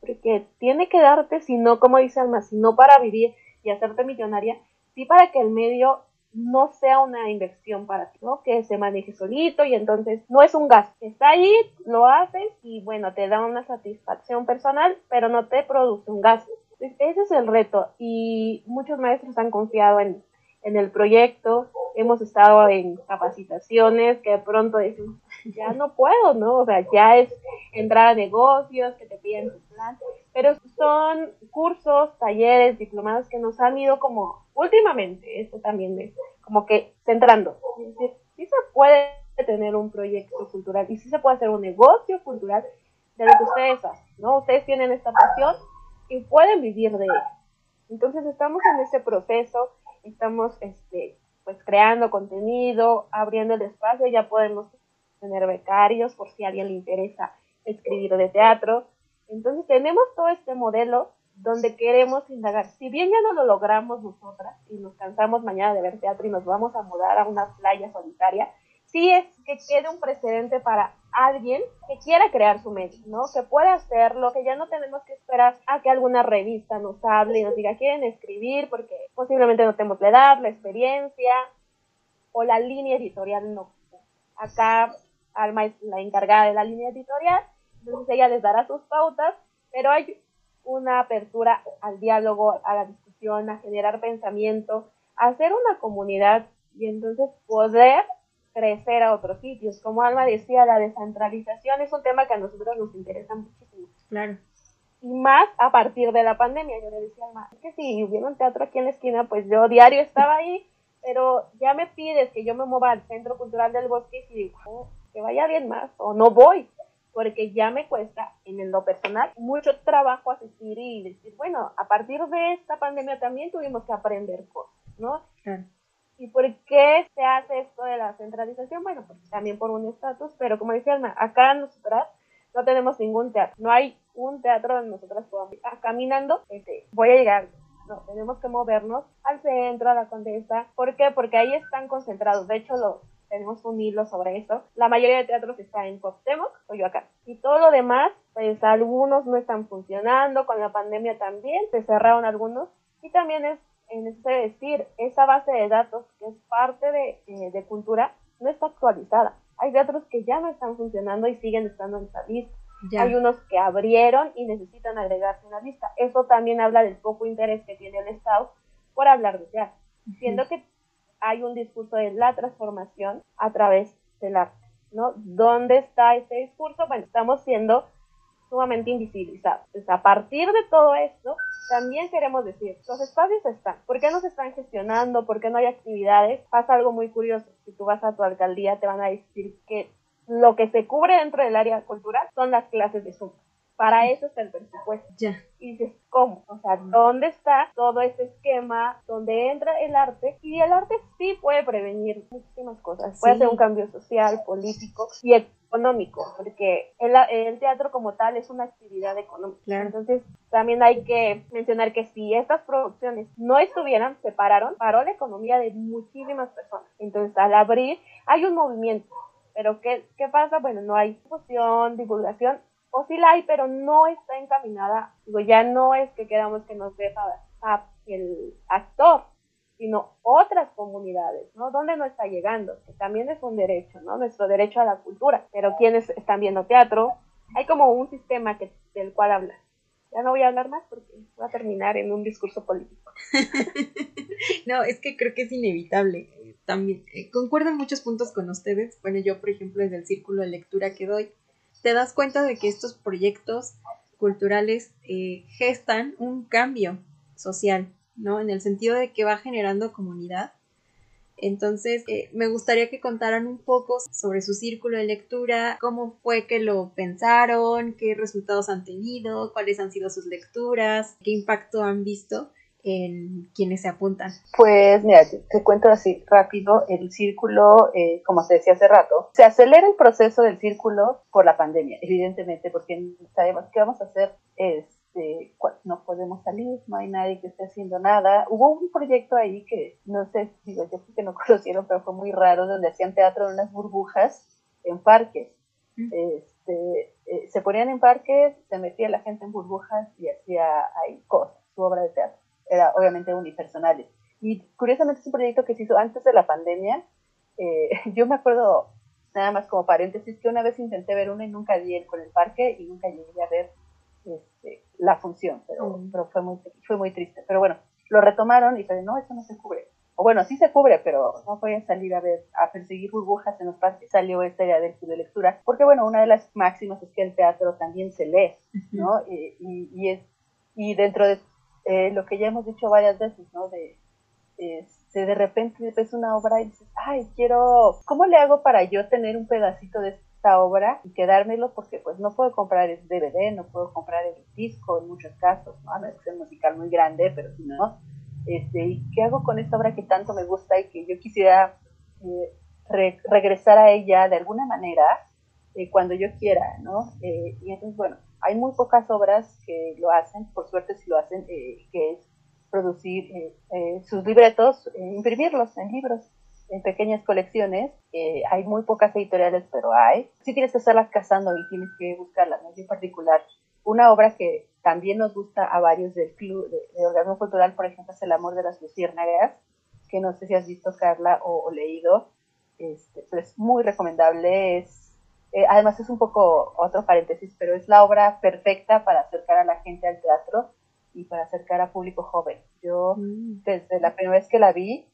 porque tiene que darte, si no, como dice Alma, si no para vivir y hacerte millonaria, sí para que el medio no sea una inversión para ti, ¿no? Que se maneje solito y entonces no es un gasto. Está ahí, lo haces y bueno, te da una satisfacción personal, pero no te produce un gasto. ese es el reto y muchos maestros han confiado en, en el proyecto, hemos estado en capacitaciones que de pronto decimos, ya no puedo, ¿no? O sea, ya es entrar a negocios, que te piden tu plan, pero son cursos, talleres, diplomados que nos han ido como últimamente, esto también es como que centrando, es sí se puede tener un proyecto cultural y sí se puede hacer un negocio cultural de lo que ustedes hacen, ¿no? Ustedes tienen esta pasión y pueden vivir de ello. Entonces estamos en ese proceso, estamos este, pues creando contenido, abriendo el espacio, ya podemos tener becarios por si a alguien le interesa escribir de teatro. Entonces tenemos todo este modelo donde queremos indagar. Si bien ya no lo logramos nosotras y nos cansamos mañana de ver teatro y nos vamos a mudar a una playa solitaria, sí es que quede un precedente para alguien que quiera crear su medio, ¿no? Que pueda hacerlo, que ya no tenemos que esperar a que alguna revista nos hable y nos diga quieren escribir porque posiblemente no tenemos la edad, la experiencia o la línea editorial no. Acá Alma es la encargada de la línea editorial, entonces ella les dará sus pautas, pero hay una apertura al diálogo, a la discusión, a generar pensamiento, a hacer una comunidad y entonces poder crecer a otros sitios. Como Alma decía, la descentralización es un tema que a nosotros nos interesa muchísimo. Claro. Y más a partir de la pandemia. Yo le decía a Alma, es que si hubiera un teatro aquí en la esquina, pues yo diario estaba ahí, pero ya me pides que yo me mueva al Centro Cultural del Bosque y digo, oh, que vaya bien más o no voy, porque ya me cuesta en lo personal mucho trabajo asistir y decir, bueno, a partir de esta pandemia también tuvimos que aprender cosas, ¿no? ¿Y por qué se hace esto de la centralización? Bueno, pues también por un estatus, pero como decía Alma, acá nosotras no tenemos ningún teatro, no hay un teatro donde nosotras podamos ir caminando, este, voy a llegar, no, tenemos que movernos al centro, a la condesa, ¿por qué? Porque ahí están concentrados, de hecho los tenemos un hilo sobre eso. La mayoría de teatros está en Cuauhtémoc o acá. Y todo lo demás, pues algunos no están funcionando, con la pandemia también, se cerraron algunos. Y también es necesario decir, esa base de datos que es parte de, eh, de cultura no está actualizada. Hay teatros que ya no están funcionando y siguen estando en esa lista. Hay unos que abrieron y necesitan agregarse a la lista. Eso también habla del poco interés que tiene el Estado por hablar de teatro. Siendo que hay un discurso de la transformación a través del arte, ¿no? ¿Dónde está este discurso? Bueno, estamos siendo sumamente invisibilizados. Entonces, a partir de todo esto, también queremos decir, los espacios están, ¿por qué no se están gestionando? ¿Por qué no hay actividades? Pasa algo muy curioso, si tú vas a tu alcaldía te van a decir que lo que se cubre dentro del área cultural son las clases de Zoom. Para eso está el presupuesto. Ya. Y dices, ¿cómo? O sea, ¿dónde está todo ese esquema donde entra el arte? Y el arte sí puede prevenir muchísimas cosas. Puede hacer un cambio social, político y económico, porque el, el, teatro como tal es una actividad económica. Entonces, también hay que mencionar que si estas producciones no estuvieran, se pararon, paró la economía de muchísimas personas. Entonces, al abrir, hay un movimiento. Pero ¿qué, qué pasa? Bueno, no hay difusión, divulgación, o sí la hay, pero no está encaminada, digo, ya no es que queramos que nos a el actor, sino otras comunidades, ¿no? ¿Dónde no está llegando? Que también es un derecho, ¿no? Nuestro derecho a la cultura. Pero quienes están viendo teatro, hay como un sistema del cual hablar. Ya no voy a hablar más porque va a terminar en un discurso político. no, es que creo que es inevitable. También eh, concuerdo en muchos puntos con ustedes. Bueno, yo, por ejemplo, desde el círculo de lectura que doy, te das cuenta de que estos proyectos culturales eh, gestan un cambio social, ¿no? En el sentido de que va generando comunidad. Entonces, eh, me gustaría que contaran un poco sobre su círculo de lectura, cómo fue que lo pensaron, qué resultados han tenido, cuáles han sido sus lecturas, qué impacto han visto en quienes se apuntan? Pues mira, te, cuento así rápido, el círculo, eh, como se decía hace rato, se acelera el proceso del círculo por la pandemia, evidentemente, porque sabemos qué vamos a hacer, este, no podemos salir, no hay nadie que esté haciendo nada. Hubo un proyecto ahí que, no sé, digo, yo creo que no conocieron, pero fue muy raro, donde hacían teatro en unas burbujas en parques. Este, eh, se ponían en parques, se metía la gente en burbujas y hacía ahí cosas, su obra de teatro era obviamente unipersonales. Y curiosamente es un proyecto que se hizo antes de la pandemia. Eh, yo me acuerdo, nada más como paréntesis, que una vez intenté ver uno y nunca di el con el parque y nunca llegué a ver este, la función, pero, mm. pero, fue, muy, fue muy triste. Pero bueno, lo retomaron y dije, no, eso no se cubre. O bueno, sí se cubre, pero no voy a salir a ver, a perseguir burbujas en los parques. Salió esta idea del club de lectura, porque bueno, una de las máximas es que el teatro también se lee, ¿no? y, y, y, es, y dentro de eh, lo que ya hemos dicho varias veces, ¿no? De, este, de repente ves una obra y dices, ay, quiero, ¿cómo le hago para yo tener un pedacito de esta obra y quedármelo? Porque pues no puedo comprar el DVD, no puedo comprar el disco en muchos casos, ¿no? A no es que sea musical muy grande, pero si no, este, ¿y qué hago con esta obra que tanto me gusta y que yo quisiera eh, regresar a ella de alguna manera eh, cuando yo quiera, ¿no? y entonces, bueno, hay muy pocas obras que lo hacen, por suerte si lo hacen, eh, que es producir eh, eh, sus libretos, imprimirlos en libros, en pequeñas colecciones. hay muy pocas editoriales, pero hay. Sí tienes que estarlas cazando y tienes que buscarlas, ¿no? en particular. Una obra que también nos gusta a varios del club de, de Organismo Cultural, por ejemplo, es El amor de las luciérnagas, que no sé si has visto, Carla, o, leído. Este, es muy recomendable, es eh, además es un poco otro paréntesis, pero es la obra perfecta para acercar a la gente al teatro y para acercar a público joven. Yo mm. desde la primera vez que la vi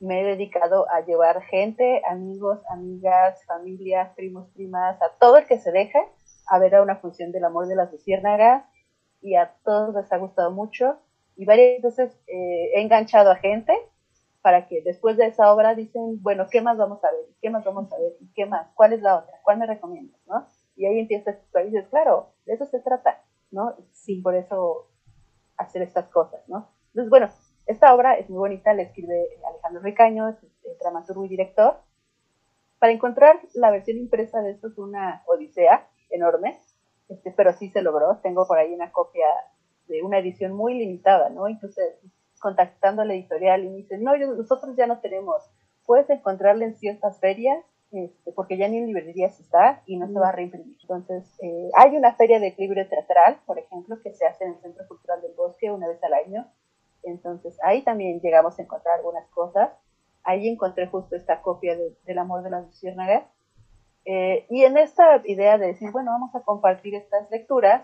me he dedicado a llevar gente, amigos, amigas, familias, primos, primas, a todo el que se deje a ver a una función del amor de las luciérnagas y a todos les ha gustado mucho y varias veces eh, he enganchado a gente para que después de esa obra dicen, bueno, ¿qué más vamos a ver? ¿Qué más vamos a ver? ¿Y qué más? ¿Cuál es la otra? ¿Cuál me recomiendas? ¿no? Y ahí empiezas y dices, claro, de eso se trata, ¿no? Sí, por eso hacer estas cosas, ¿no? Entonces, bueno, esta obra es muy bonita, la escribe Alejandro Ricaño, es el dramaturgo y director. Para encontrar la versión impresa de esto es una odisea enorme, este, pero sí se logró. Tengo por ahí una copia de una edición muy limitada, ¿no? Entonces, contactando a la editorial y me dicen, no, nosotros ya no tenemos, puedes encontrarla en ciertas ferias, este, porque ya ni en librerías está y no se va a reimprimir. Entonces, eh, hay una feria de equilibrio teatral, por ejemplo, que se hace en el Centro Cultural del Bosque una vez al año. Entonces, ahí también llegamos a encontrar algunas cosas. Ahí encontré justo esta copia de, del amor de las luciérnagas. Eh, y en esta idea de decir, bueno, vamos a compartir estas lecturas,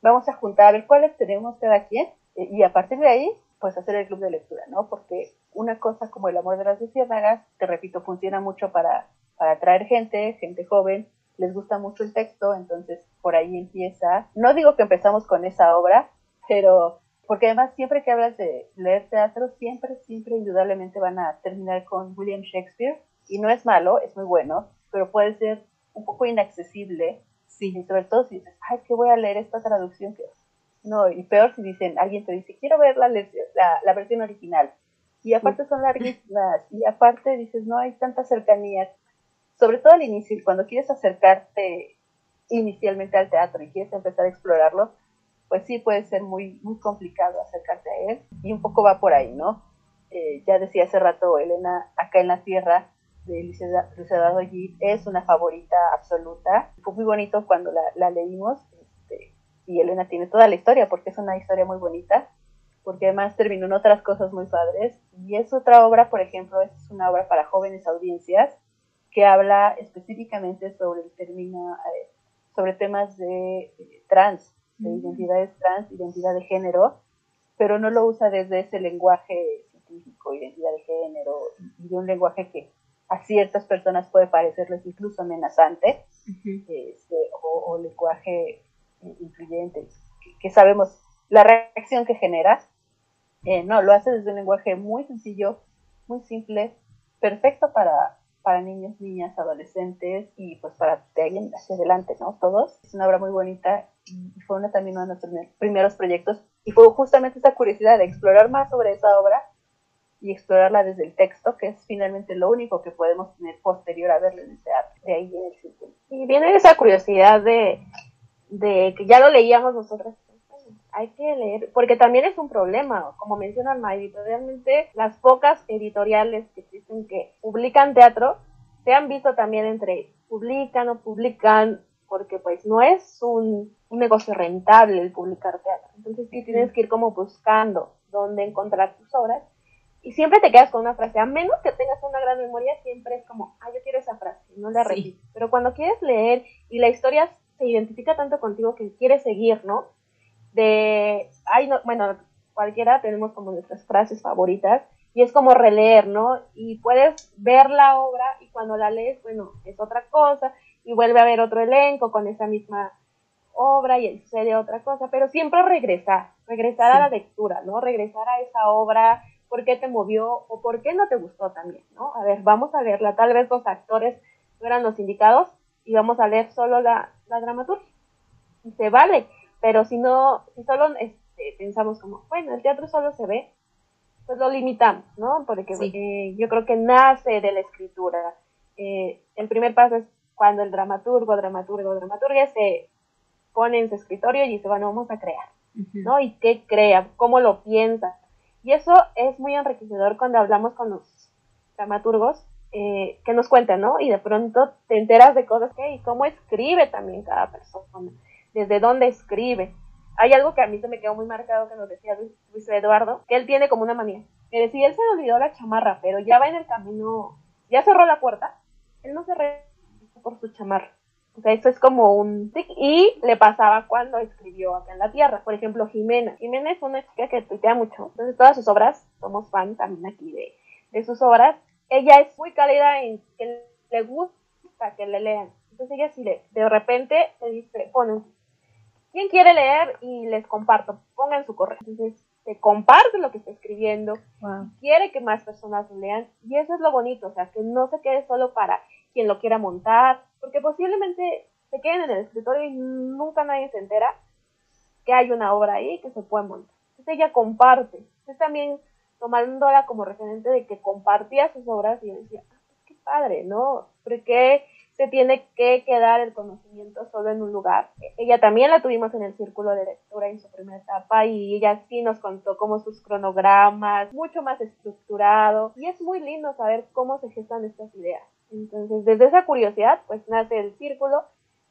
vamos a juntar a ver cuáles tenemos cada quien, eh, y a partir de ahí pues hacer el club de lectura, ¿no? Porque una cosa como el amor de las luciérnagas, te repito, funciona mucho para, para atraer gente, gente joven, les gusta mucho el texto, entonces por ahí empieza. No digo que empezamos con esa obra, pero porque además siempre que hablas de leer teatro, siempre, siempre indudablemente van a terminar con William Shakespeare, y no es malo, es muy bueno, pero puede ser un poco inaccesible, sí. y sobre todo si dices, ay, que voy a leer esta traducción que no, y peor si dicen, alguien te dice, quiero ver la, la, versión original. Y aparte son larguísimas. Y aparte dices, no hay tanta cercanía. Sobre todo al inicio, cuando quieres acercarte inicialmente al teatro y quieres empezar a explorarlo, pues sí puede ser muy, muy complicado acercarte a él. Y un poco va por ahí, ¿no? Eh, ya decía hace rato Elena, acá en la tierra, de Luis Eduardo es una favorita absoluta. Fue muy bonito cuando la, la leímos y Elena tiene toda la historia porque es una historia muy bonita, porque además terminó en otras cosas muy padres. Y es otra obra, por ejemplo, es una obra para jóvenes audiencias que habla específicamente sobre el término, eh, sobre temas de eh, trans, de mm. identidades trans, identidad de género, pero no lo usa desde ese lenguaje científico, identidad de género, y de un lenguaje que a ciertas personas puede parecerles incluso amenazante, este, o, o lenguaje influyentes, que sabemos la reacción que genera. Eh, no, lo hace desde un lenguaje muy sencillo, muy simple, perfecto para, para niños, niñas, adolescentes y pues para de ahí hacia adelante, ¿no? Todos. Es una obra muy bonita y fue una, también uno de nuestros primeros proyectos y fue justamente esa curiosidad de explorar más sobre esa obra y explorarla desde el texto, que es finalmente lo único que podemos tener posterior a verlo en el teatro, de ahí en el círculo. Y viene esa curiosidad de, de que ya lo leíamos nosotros hay que leer, porque también es un problema, como menciona Alma, editorialmente las pocas editoriales que existen que publican teatro se han visto también entre publican o publican, porque pues no es un, un negocio rentable el publicar teatro. Entonces sí tienes que ir como buscando dónde encontrar tus obras y siempre te quedas con una frase, a menos que tengas una gran memoria, siempre es como, ah, yo quiero esa frase, no la repito. Pero cuando quieres leer y la historia se identifica tanto contigo que quieres seguir, ¿no? De, ay, no, bueno, cualquiera tenemos como nuestras frases favoritas y es como releer, ¿no? Y puedes ver la obra y cuando la lees, bueno, es otra cosa y vuelve a ver otro elenco con esa misma obra y sucede otra cosa, pero siempre regresar, regresar a la lectura, ¿no? Regresar a esa obra por qué te movió o por qué no te gustó también, ¿no? A ver, vamos a leerla. Tal vez los actores no eran los indicados y vamos a leer solo la, la dramaturgia. Y se vale, pero si no, si solo este, pensamos como, bueno, el teatro solo se ve, pues lo limitamos, ¿no? Porque eh, yo creo que nace de la escritura. Eh, el primer paso es cuando el dramaturgo, dramaturgo, dramaturga se pone en su escritorio y dice, bueno, vamos a crear, ¿no? ¿Y qué crea? ¿Cómo lo piensa? Y eso es muy enriquecedor cuando hablamos con los dramaturgos eh, que nos cuentan, ¿no? Y de pronto te enteras de cosas que, y cómo escribe también cada persona, desde dónde escribe. Hay algo que a mí se me quedó muy marcado que nos decía Luis, Eduardo, que él tiene como una manía, que decía, él se le olvidó la chamarra, pero ya va en el camino, ya cerró la puerta, él no se re por su chamarra. O sea, eso es como un Y le pasaba cuando escribió acá en la Tierra. Por ejemplo, Jimena. Jimena es una chica que tuitea mucho. Entonces, todas sus obras, somos fan también aquí de, de sus obras. Ella es muy cálida en que le gusta que le lean. Entonces, ella sí le, de repente te dice, pone ¿quién quiere leer? Y les comparto. Pongan su correo. Entonces, te comparte lo que está escribiendo. Quiere que más personas lo lean. Y eso es lo bonito. O sea, que no se quede solo para quien lo quiera montar porque posiblemente se queden en el escritorio y nunca nadie se entera que hay una obra ahí que se puede montar. Entonces ella comparte. Entonces también tomándola como referente de que compartía sus obras y decía, ah, pues qué padre, ¿no? Porque se tiene que quedar el conocimiento solo en un lugar. Ella también la tuvimos en el círculo de lectura en su primera etapa y ella sí nos contó como sus cronogramas, mucho más estructurado y es muy lindo saber cómo se gestan estas ideas. Entonces, desde esa curiosidad, pues nace el círculo,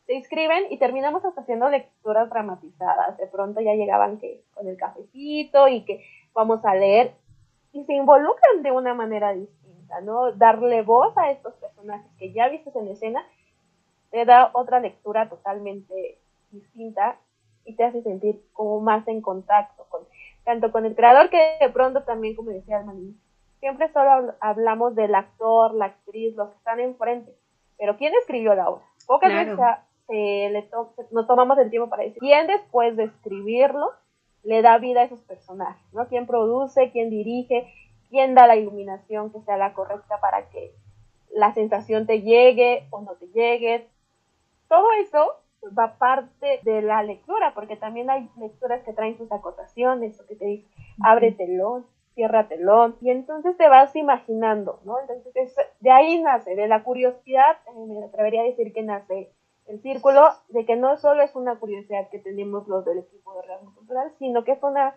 se inscriben y terminamos hasta haciendo lecturas dramatizadas. De pronto ya llegaban que con el cafecito y que vamos a leer y se involucran de una manera distinta, ¿no? Darle voz a estos personajes que ya viste en escena te da otra lectura totalmente distinta y te hace sentir como más en contacto con tanto con el creador que de pronto también, como decía Armani, siempre solo hablamos del actor, la actriz, los que están enfrente, pero ¿quién escribió la obra? Pocas veces nos tomamos el tiempo para decir quién después de escribirlo le da vida a esos personajes, ¿no? ¿Quién produce, quién dirige, quién da la iluminación que sea la correcta para que la sensación te llegue o no te llegue? Todo eso va parte de la lectura, porque también hay lecturas que traen sus acotaciones o que te dicen, ábretelo, cierra telón, y entonces te vas imaginando, ¿no? Entonces de ahí nace, de la curiosidad, eh, me atrevería a decir que nace el círculo, de que no solo es una curiosidad que tenemos los del equipo de Real Cultural, sino que es una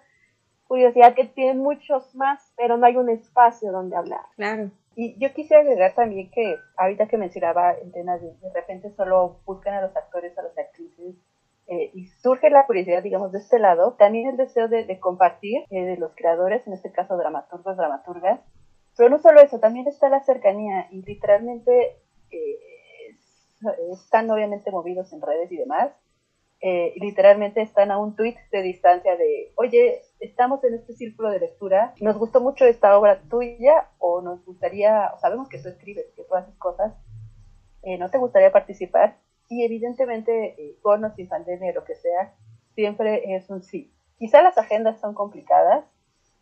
curiosidad que tienen muchos más, pero no hay un espacio donde hablar. Claro. Y yo quisiera agregar también que ahorita que mencionaba en de, de repente solo buscan a los actores, a las actrices eh, y surge la curiosidad, digamos, de este lado, también el deseo de, compartir eh, de los creadores, en este caso dramaturgos, dramaturgas, pero no solo eso, también está la cercanía y literalmente eh, están obviamente movidos en redes y demás, y literalmente están a un tweet de distancia de, oye, estamos en este círculo de lectura, nos gustó mucho esta obra tuya o nos gustaría, o sabemos que tú escribes, que tú haces cosas, ¿no te gustaría participar? Y evidentemente, eh, con o sin pandemia, lo que sea, siempre es un sí. Quizá las agendas son complicadas,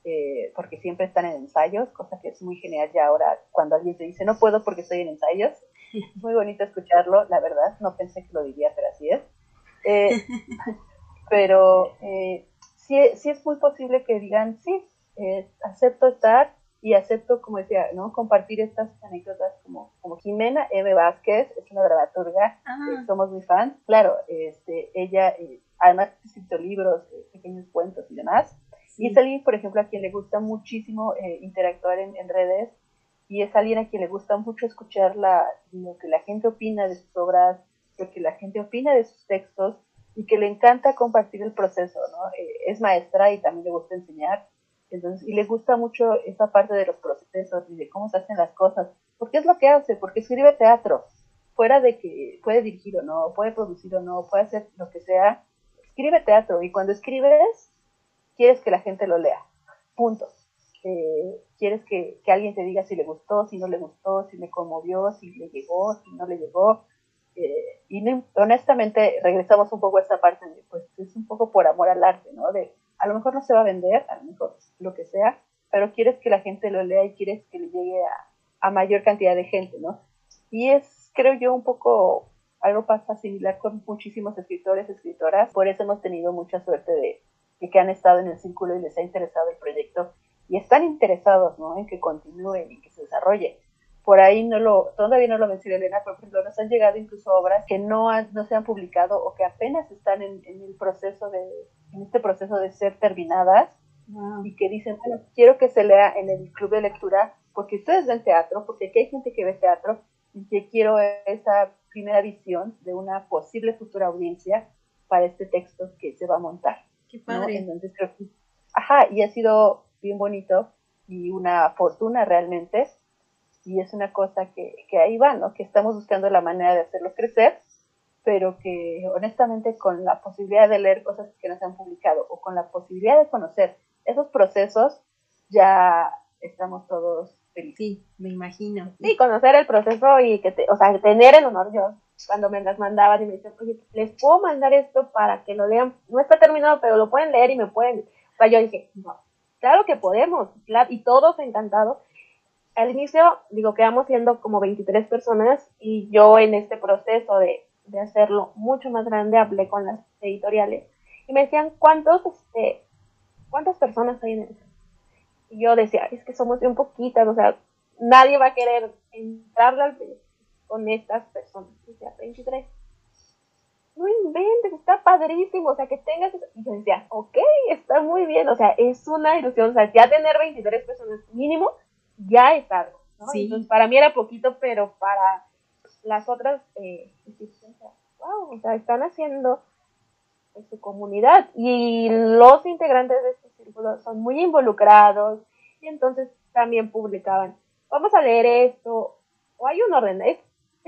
eh, porque siempre están en ensayos, cosa que es muy genial ya ahora cuando alguien te dice no puedo porque estoy en ensayos. Muy bonito escucharlo, la verdad, no pensé que lo diría, pero así es. Eh, pero eh, sí, sí, es muy posible que digan, sí, acepto estar y acepto, como decía, ¿no? compartir estas anécdotas como, como Jimena Eve Vázquez, es una dramaturga, ah. somos muy fans. Claro, este, ella además ha escrito libros, pequeños cuentos y demás. Y es alguien, por ejemplo, a quien le gusta muchísimo eh, interactuar en, redes y es alguien a quien le gusta mucho escuchar la, lo que la gente opina de sus obras, lo que la gente opina de sus textos y que le encanta compartir el proceso, ¿no? Eh, es maestra y también le gusta enseñar, entonces, y le gusta mucho esa parte de los procesos y de cómo se hacen las cosas, porque es lo que hace, porque escribe teatro, fuera de que puede dirigir o no, puede producir o no, puede hacer lo que sea, escribe teatro y cuando escribes quieres que la gente lo lea. Punto. Eh, quieres que, alguien te diga si le gustó, si no le gustó, si le conmovió, si le llegó, si no le llegó. Eh, y honestamente regresamos un poco a esta parte de, pues es un poco por amor al arte, ¿no? De, a lo mejor no se va a vender, a lo mejor lo que sea, pero quieres que la gente lo lea y quieres que le llegue a, a mayor cantidad de gente, ¿no? Y es, creo yo, un poco algo pasa similar con muchísimos escritores, escritoras, por eso hemos tenido mucha suerte de, que han estado en el círculo y les ha interesado el proyecto y están interesados ¿no? en que continúe y que se desarrolle. Por ahí no lo, todavía no lo mencioné Elena, pero por ejemplo nos han llegado incluso obras que no, no se han publicado o que apenas están en, el proceso de, en este proceso de ser terminadas y que dicen, bueno, quiero que se lea en el club de lectura porque ustedes ven teatro, porque aquí hay gente que ve teatro y que quiero esa primera visión de una posible futura audiencia para este texto que se va a montar. Qué padre. Entonces creo que, ajá, y ha sido bien bonito y una fortuna realmente. Y es una cosa que, que ahí va, ¿no? Que estamos buscando la manera de hacerlo crecer, pero que honestamente con la posibilidad de leer cosas que nos han publicado o con la posibilidad de conocer esos procesos, ya estamos todos felices. Sí, me imagino. Sí, conocer el proceso y que, te, o sea, tener el honor. Yo cuando me las mandaban y me decían, oye, les puedo mandar esto para que lo lean. No está terminado, pero lo pueden leer y me pueden. O sea, yo dije, no, claro que podemos. y todos encantados. Al inicio, digo, quedamos siendo como 23 personas y yo en este proceso de, de hacerlo mucho más grande hablé con las editoriales y me decían, ¿cuántos, este, ¿cuántas personas hay en el Y yo decía, es que somos un poquitas, o sea, nadie va a querer entrarle al con estas personas. Decía, 23. No inventes, está padrísimo, o sea, que tengas... Y yo decía, ok, está muy bien, o sea, es una ilusión, o sea, ya tener 23 personas mínimo, ya es algo, ¿no? Entonces, para mí era poquito, pero para las otras eh, wow, o sea, están haciendo su comunidad y los integrantes de este círculo son muy involucrados y entonces también publicaban, vamos a leer esto, o hay un orden, es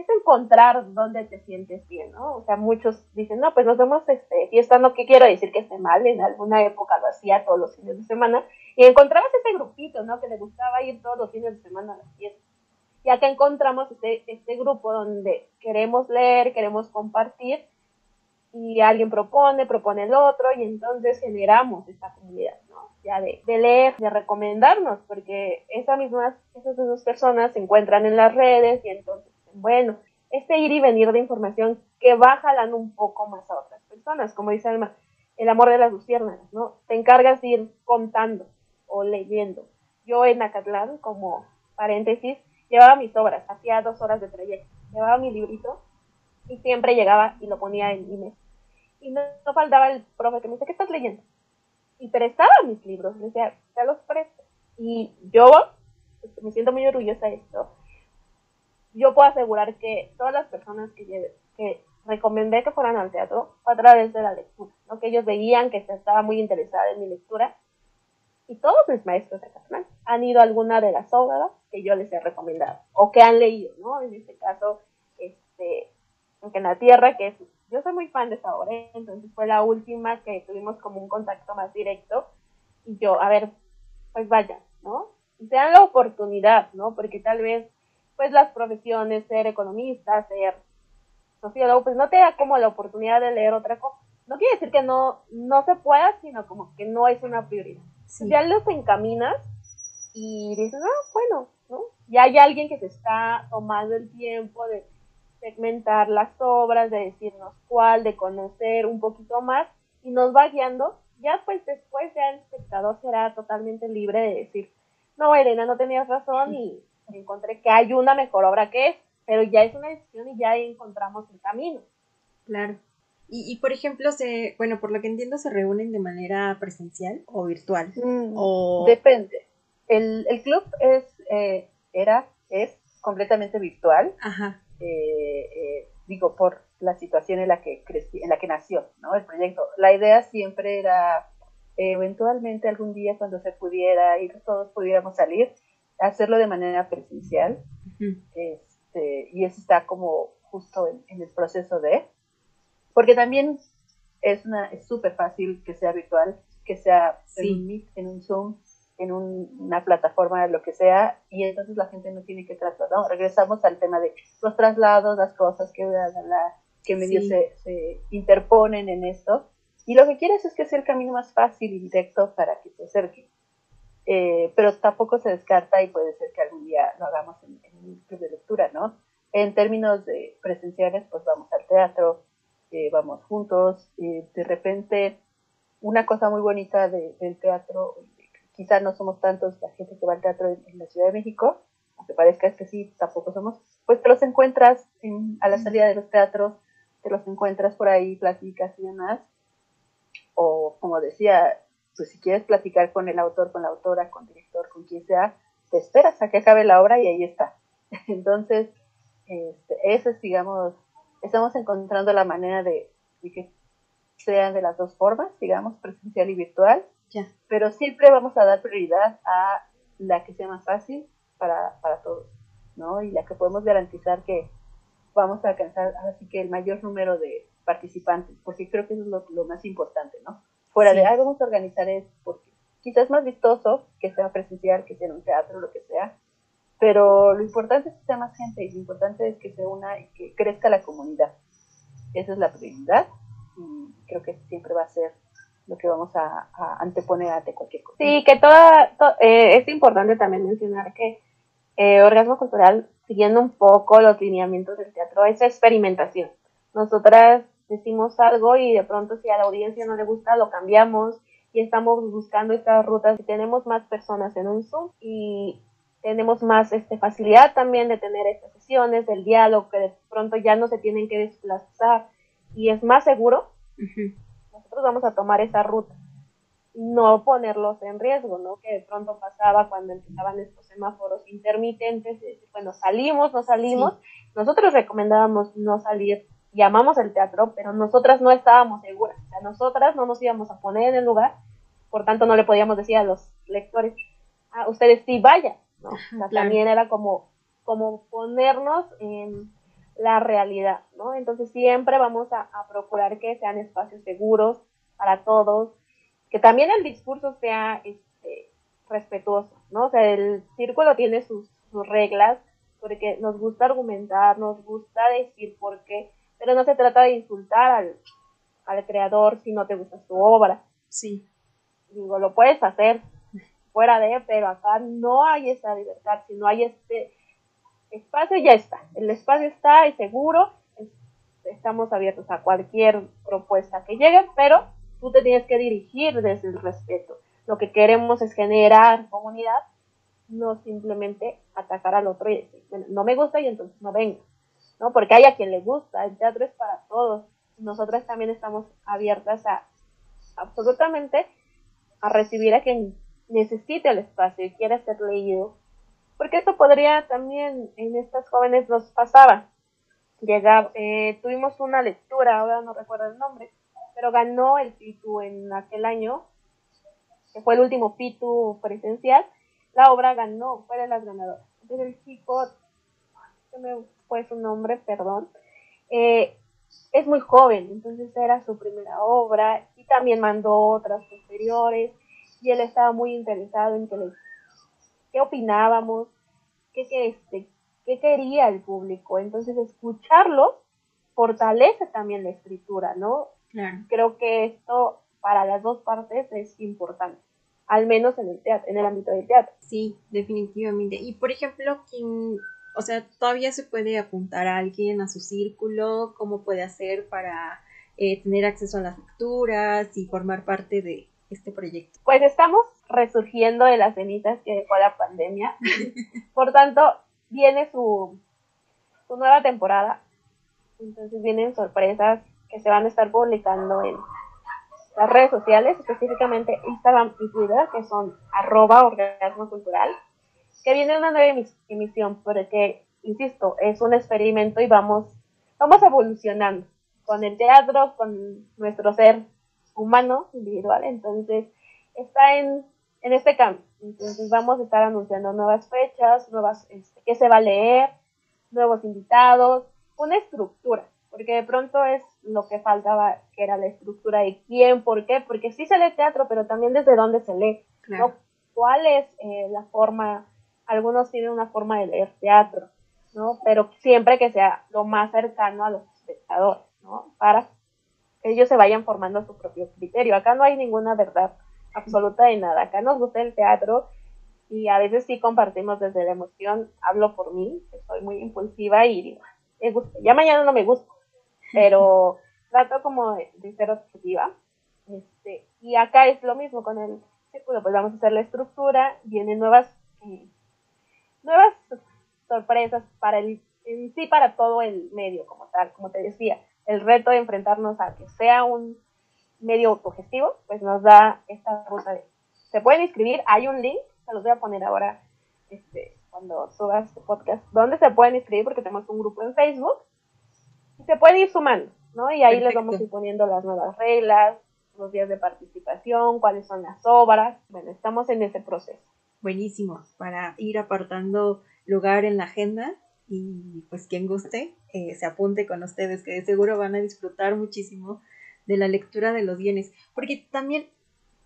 es encontrar dónde te sientes bien, ¿no? O sea, muchos dicen, no, pues nos vemos este, fiesta, no que quiero decir que esté mal, en alguna época lo hacía todos los fines de semana, y encontrabas ese grupito, ¿no? Que le gustaba ir todos los fines de semana a las fiestas. Ya que encontramos este, este grupo donde queremos leer, queremos compartir, y alguien propone, propone el otro, y entonces generamos esta comunidad, ¿no? Ya de, de leer, de recomendarnos, porque esas mismas, esas mismas personas se encuentran en las redes y entonces bueno, este ir y venir de información que va jalando un poco más a otras personas, como dice Alma, el amor de las luciérnagas, ¿no? Te encargas de ir contando o leyendo. Yo en Acatlán, como paréntesis, llevaba mis obras, hacía dos horas de trayecto, llevaba mi librito y siempre llegaba y lo ponía en mi. Y no, faltaba el profe que me dice, ¿qué estás leyendo? Y prestaba mis libros, le decía, ya los presto. Y yo este, me siento muy orgullosa de esto, yo puedo asegurar que todas las personas que, que recomendé que fueran al teatro fue a través de la lectura, ¿no? que ellos veían que estaba muy interesada en mi lectura y todos mis maestros de Catalán han ido a alguna de las obras que yo les he recomendado o que han leído, ¿no? En este caso, este, en la Tierra, que es, yo soy muy fan de esa entonces fue la última que tuvimos como un contacto más directo y yo, a ver, pues vaya, ¿no? Y se dan la oportunidad, ¿no? Porque tal vez pues las profesiones, ser economista, ser sociólogo, pues no te da como la oportunidad de leer otra cosa. no quiere decir que no, no se pueda, sino como que no es una prioridad. Ya los encaminas y dices, ah, bueno, ¿no? Ya hay alguien que se está tomando el tiempo de segmentar las obras, de decirnos cuál, de conocer un poquito más y nos va guiando. Ya pues después ya el espectador será totalmente libre de decir, no, Elena, no tenías razón y encontré que hay una mejor obra que es, pero ya es una decisión y ya encontramos el camino. Claro. Y, por ejemplo, se, bueno, por lo que entiendo, se reúnen de manera presencial o virtual. Mm, o... Depende. El, el club es, eh, era, es completamente virtual. Ajá. Eh, eh, digo, por la situación en la que crecí, en la que nació, ¿no? El proyecto. La idea siempre era, eventualmente algún día cuando se pudiera ir, todos pudiéramos salir, hacerlo de manera presencial. este, y eso está como justo en el proceso de porque también es una es súper fácil que sea virtual, que sea en un Meet, en un Zoom, en una plataforma, lo que sea, y entonces la gente no tiene que trasladar. Regresamos al tema de los traslados, las cosas que, que medio se, se, interponen en esto. Y lo que quieres es que sea el camino más fácil y directo para que se acerque. Eh, pero tampoco se descarta y puede ser que algún día lo hagamos en, en un club de lectura, ¿no? En términos de presenciales, pues vamos al teatro, vamos juntos. de repente, una cosa muy bonita del teatro, quizás no somos tantos la gente que va al teatro en, la Ciudad de México, aunque parezca que sí, tampoco somos, pues te los encuentras a la salida de los teatros, te los encuentras por ahí, platicas y demás. O como decía, pues si quieres platicar con el autor, con la autora, con el director, con quien sea, te esperas a que acabe la obra y ahí está. Entonces, este, ese es, digamos, estamos encontrando la manera de, que sean de las dos formas, digamos, presencial y virtual, pero siempre vamos a dar prioridad a la que sea más fácil para, para todos, ¿no? Y la que podemos garantizar que vamos a alcanzar así que el mayor número de participantes, porque creo que eso es lo, más importante, ¿no? Fuera de, algo vamos a organizar es porque quizás es más vistoso que sea presencial, que sea en un teatro, lo que sea, pero lo importante es que sea más gente y lo importante es que se una y que crezca la comunidad. Esa es la prioridad y creo que siempre va a ser lo que vamos a, anteponer ante cualquier cosa. Sí, que toda, eh, es importante también mencionar que eh, Orgasmo Cultural, siguiendo un poco los lineamientos del teatro, es experimentación. Nosotras decimos algo y de pronto si a la audiencia no le gusta, lo cambiamos y estamos buscando estas rutas. Tenemos más personas en un Zoom y tenemos más este, facilidad también de tener estas sesiones, del diálogo, que de pronto ya no se tienen que desplazar y es más seguro, nosotros vamos a tomar esa ruta. No ponerlos en riesgo, ¿no? Que de pronto pasaba cuando empezaban estos semáforos intermitentes, bueno, salimos, no salimos. Nosotros recomendábamos no salir, llamamos el teatro, pero nosotras no estábamos seguras. O sea, nosotras no nos íbamos a poner en el lugar, por tanto no le podíamos decir a los lectores, a ah, ustedes sí vayan, también era como, como ponernos en la realidad, ¿no? Entonces siempre vamos a, procurar que sean espacios seguros para todos, que también el discurso sea este, respetuoso, ¿no? O sea, el círculo tiene sus, reglas, porque nos gusta argumentar, nos gusta decir por qué, pero no se trata de insultar al, al creador si no te gusta su obra. Sí. Digo, lo puedes hacer, fuera de, pero acá no hay esa libertad, sino hay este espacio, ya está. El espacio está y seguro, estamos abiertos a cualquier propuesta que llegue, pero tú te tienes que dirigir desde el respeto. Lo que queremos es generar comunidad, no simplemente atacar al otro y decir, bueno, no me gusta y entonces no venga, ¿no? Porque hay a quien le gusta, el teatro es para todos. Nosotras también estamos abiertas a absolutamente a recibir a quien necesita el espacio y quiere ser leído. Porque eso podría también en estas jóvenes nos pasaba. Llegaba, eh, tuvimos una lectura, ahora no recuerdo el nombre, pero ganó el PITU en aquel año, que fue el último PITU presencial. La obra ganó, fue de las ganadoras. Entonces el chico, se me fue su nombre, perdón, eh, es muy joven, entonces era su primera obra y también mandó otras posteriores y él estaba muy interesado en que qué opinábamos, qué, qué, este, qué quería el público. Entonces, escucharlo fortalece también la escritura, ¿no? Creo que esto para las dos partes es importante, al menos en el, teatro, en el ámbito del teatro. Sí, definitivamente. Y por ejemplo, quien, o sea, todavía se puede apuntar a alguien a su círculo, cómo puede hacer para eh, tener acceso a las lecturas y formar parte de este proyecto. Pues estamos resurgiendo de las cenizas que dejó la pandemia. Por tanto, viene su, su nueva temporada. Entonces vienen sorpresas que se van a estar publicando en las redes sociales, específicamente Instagram y Twitter, que son arroba orgasmo cultural, que viene una nueva emisión, porque, insisto, es un experimento y vamos, vamos evolucionando con el teatro, con nuestro ser humano, individual, entonces está en, en este cambio. Entonces vamos a estar anunciando nuevas fechas, nuevas, este, qué se va a leer, nuevos invitados, una estructura, porque de pronto es lo que faltaba, que era la estructura de quién, por qué, porque sí se lee teatro, pero también desde dónde se lee, ¿no? ¿Cuál es eh, la forma? Algunos tienen una forma de leer teatro, ¿no? Pero siempre que sea lo más cercano a los espectadores, ¿no? Para que ellos se vayan formando su propio criterio. Acá no hay ninguna verdad absoluta de nada. Acá nos gusta el teatro y a veces sí compartimos desde la emoción. Hablo por mí, que soy muy impulsiva y digo, me gusta. Ya mañana no me gusta, pero trato como de, ser objetiva. Este, y acá es lo mismo con el círculo, pues vamos a hacer la estructura, vienen nuevas, eh, nuevas sorpresas para el, en sí para todo el medio como tal, como te decía, el reto de enfrentarnos a que sea un medio autogestivo, pues nos da esta ruta de, se pueden inscribir, hay un link, se los voy a poner ahora, este, cuando subas este podcast, donde se pueden inscribir porque tenemos un grupo en Facebook se puede ir sumando, ¿no? Y ahí les vamos a ir poniendo las nuevas reglas, los días de participación, cuáles son las obras. Bueno, estamos en ese proceso. Buenísimo, para ir apartando lugar en la agenda y pues quien guste eh, se apunte con ustedes, que de seguro van a disfrutar muchísimo de la lectura de los bienes, porque también